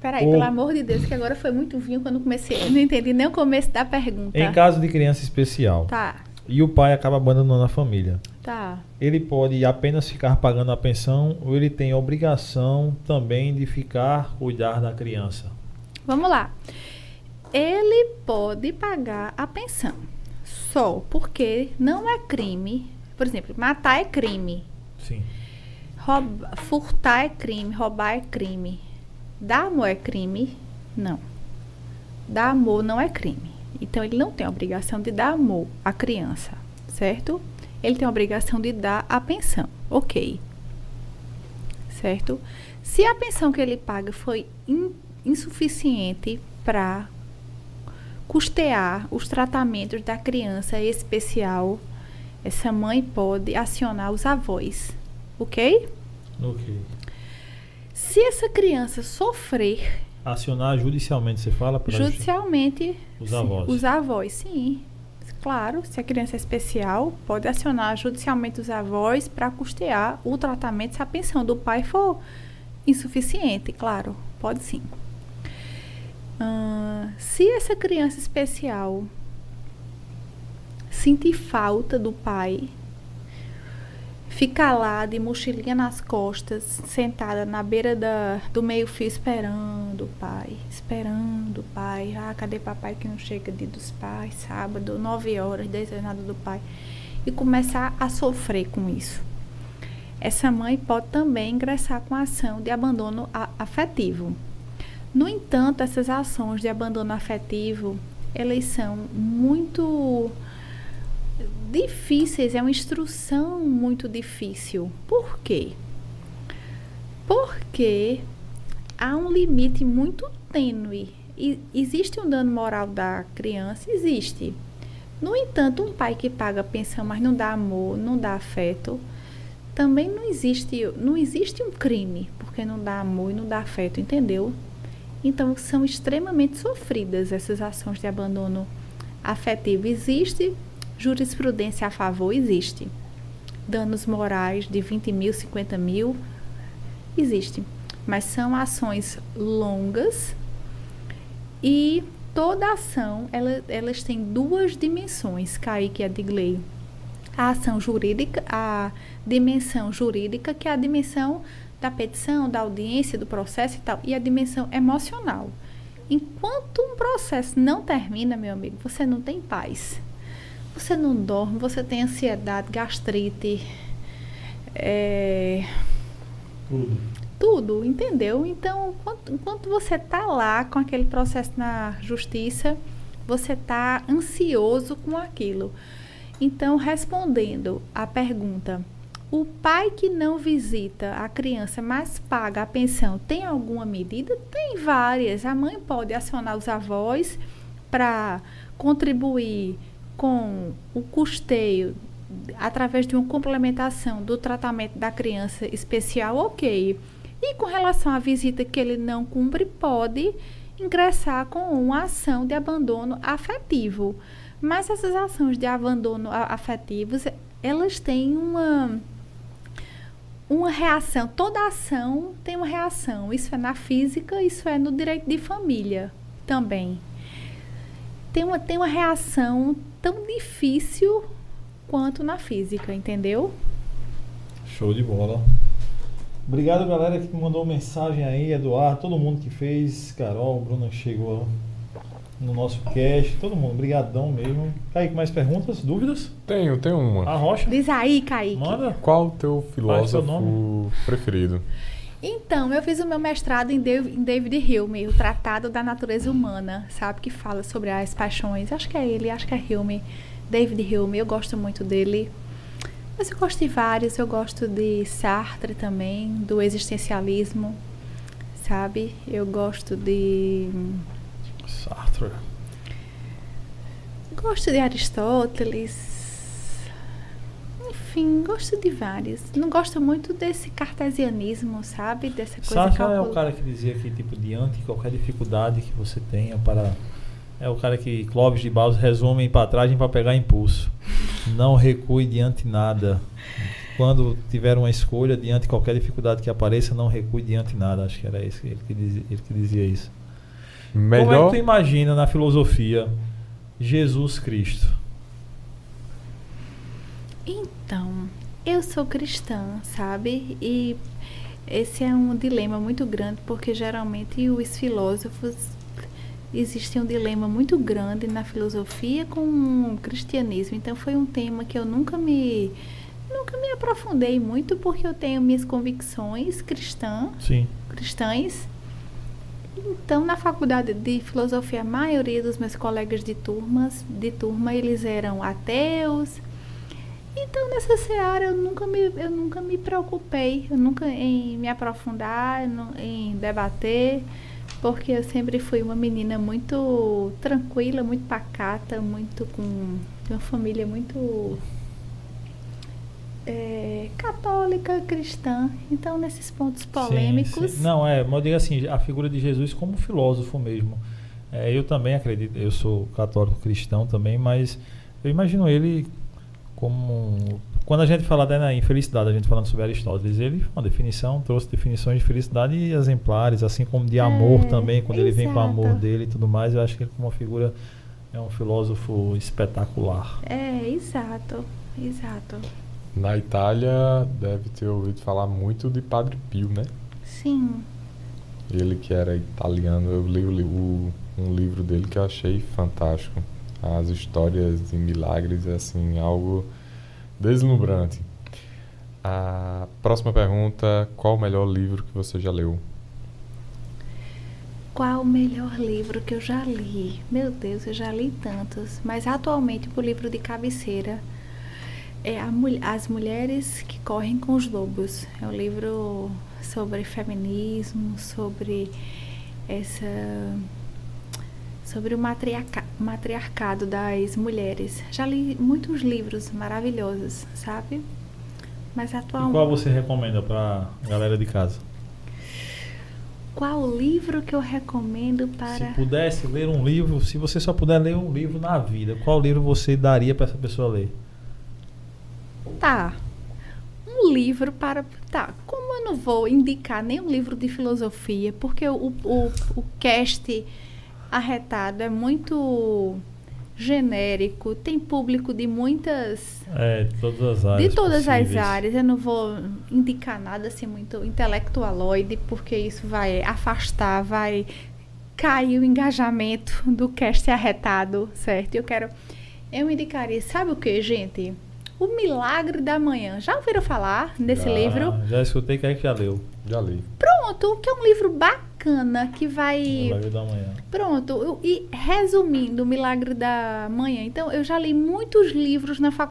S3: Peraí, ou... pelo amor de Deus, que agora foi muito vinho quando comecei. Eu não entendi nem o começo da pergunta.
S2: Em caso de criança especial.
S3: Tá.
S2: E o pai acaba abandonando a família.
S3: Tá.
S2: Ele pode apenas ficar pagando a pensão ou ele tem obrigação também de ficar cuidar da criança?
S3: Vamos lá. Ele pode pagar a pensão só porque não é crime. Por exemplo, matar é crime.
S2: Sim.
S3: Rouba, furtar é crime, roubar é crime. Dar amor é crime? Não. Dar amor não é crime. Então ele não tem a obrigação de dar amor à criança, certo? ele tem a obrigação de dar a pensão. Ok. Certo? Se a pensão que ele paga foi in, insuficiente para custear os tratamentos da criança especial, essa mãe pode acionar os avós. Ok?
S2: Ok.
S3: Se essa criança sofrer.
S2: Acionar judicialmente, você fala?
S3: Judicialmente.
S2: Os avós.
S3: Os avós, sim. Claro, se a criança é especial, pode acionar judicialmente os avós para custear o tratamento se a pensão do pai for insuficiente. Claro, pode sim. Uh, se essa criança especial sentir falta do pai, ficar lá de mochilinha nas costas, sentada na beira da, do meio-fio, esperando o pai, esperando o pai. Ah, cadê papai que não chega dia dos pais? Sábado, nove horas, nada do pai. E começar a sofrer com isso. Essa mãe pode também ingressar com a ação de abandono afetivo. No entanto, essas ações de abandono afetivo, elas são muito difíceis, é uma instrução muito difícil. Por quê? Porque há um limite muito tênue. E existe um dano moral da criança? Existe. No entanto, um pai que paga pensão, mas não dá amor, não dá afeto, também não existe, não existe um crime, porque não dá amor e não dá afeto, entendeu? Então, são extremamente sofridas essas ações de abandono afetivo. Existe Jurisprudência a favor existe. Danos morais de 20 mil, 50 mil, existe. Mas são ações longas e toda ação, ela, elas têm duas dimensões, Kaique e Adigley. A ação jurídica, a dimensão jurídica, que é a dimensão da petição, da audiência, do processo e tal, e a dimensão emocional. Enquanto um processo não termina, meu amigo, você não tem paz. Você não dorme, você tem ansiedade, gastrite, é...
S2: tudo.
S3: Tudo, entendeu? Então, enquanto, enquanto você está lá com aquele processo na justiça, você está ansioso com aquilo. Então, respondendo à pergunta, o pai que não visita a criança, mas paga a pensão, tem alguma medida? Tem várias. A mãe pode acionar os avós para contribuir com o custeio através de uma complementação do tratamento da criança especial, ok. E com relação à visita que ele não cumpre, pode ingressar com uma ação de abandono afetivo. Mas essas ações de abandono afetivos, elas têm uma uma reação, toda ação tem uma reação. Isso é na física, isso é no direito de família também. Tem uma, tem uma reação tão difícil quanto na física, entendeu?
S2: Show de bola. Obrigado, galera, que mandou mensagem aí, Eduardo, todo mundo que fez, Carol, Bruna chegou no nosso cast, todo mundo, brigadão mesmo. Kaique, mais perguntas, dúvidas?
S1: Tenho, tenho uma.
S2: A Rocha?
S3: Diz aí, Kaique.
S1: Manda. Qual o teu filósofo preferido?
S3: Então, eu fiz o meu mestrado em David Hume, o Tratado da Natureza Humana, sabe? Que fala sobre as paixões. Acho que é ele, acho que é Hume. David Hume, eu gosto muito dele. Mas eu gosto de vários, eu gosto de Sartre também, do existencialismo, sabe? Eu gosto de.
S2: Sartre.
S3: Gosto de Aristóteles enfim, gosto de vários. Não gosto muito desse cartesianismo, sabe? Dessa coisa
S2: Sartre é o cara que dizia que, tipo, diante de qualquer dificuldade que você tenha para... É o cara que Clóvis de Barros resume para trás para pegar impulso. Não recue diante nada. Quando tiver uma escolha, diante de qualquer dificuldade que apareça, não recue diante nada. Acho que era isso, ele, que dizia, ele que dizia isso. Melhor... Como é que tu imagina na filosofia Jesus Cristo?
S3: Então, eu sou cristã, sabe? E esse é um dilema muito grande, porque geralmente os filósofos existe um dilema muito grande na filosofia com o cristianismo. Então foi um tema que eu nunca me nunca me aprofundei muito porque eu tenho minhas convicções cristã,
S2: Sim.
S3: cristãs. Então, na faculdade de filosofia, a maioria dos meus colegas de turmas, de turma, eles eram ateus, então, nessa seara, eu nunca me, eu nunca me preocupei, eu nunca em me aprofundar, em debater, porque eu sempre fui uma menina muito tranquila, muito pacata, muito com uma família muito é, católica, cristã. Então, nesses pontos polêmicos.
S2: Sim, sim. Não, é, mas diga assim, a figura de Jesus como filósofo mesmo. É, eu também acredito, eu sou católico cristão também, mas eu imagino ele como quando a gente fala da infelicidade, a gente falando sobre Aristóteles, ele uma definição, trouxe definições de felicidade exemplares, assim como de amor é, também, quando exato. ele vem com o amor dele e tudo mais, eu acho que ele como uma figura é um filósofo espetacular.
S3: É, exato, exato.
S1: Na Itália, deve ter ouvido falar muito de Padre Pio, né?
S3: Sim.
S1: Ele que era italiano, eu li o, li- o- um livro dele que eu achei fantástico. As histórias de milagres, assim, algo deslumbrante. A próxima pergunta, qual o melhor livro que você já leu?
S3: Qual o melhor livro que eu já li? Meu Deus, eu já li tantos. Mas atualmente o livro de cabeceira é As Mulheres que Correm com os Lobos. É um livro sobre feminismo, sobre essa sobre o matriarca, matriarcado das mulheres. Já li muitos livros maravilhosos, sabe? Mas
S2: E
S3: atualmente
S2: qual você recomenda pra galera de casa?
S3: qual livro que eu recomendo para
S2: Se pudesse ler um livro, se você só puder ler um livro na vida, qual livro você daria pra essa pessoa ler?
S3: Tá. Um livro para. Tá. Como eu não vou indicar nenhum livro de filosofia, porque o, o, o cast arretado é muito genérico, tem público de muitas.
S2: É, de todas as áreas.
S3: de todas as
S2: possíveis.
S3: áreas. Eu não vou indicar nada assim muito intelectualoide, porque isso vai afastar, vai cair o engajamento do cast arretado, certo? Eu quero. Eu indicaria, sabe o que, gente? O Milagre da Manhã. Já ouviram falar desse
S2: Já-
S3: livro?
S2: Já escutei que é que já leu.
S1: Já li.
S3: Pronto, que é um livro bacana que vai.
S2: Milagre da Manhã.
S3: Pronto, eu- e resumindo, o Milagre da Manhã. Então, eu já li muitos livros na faculdade.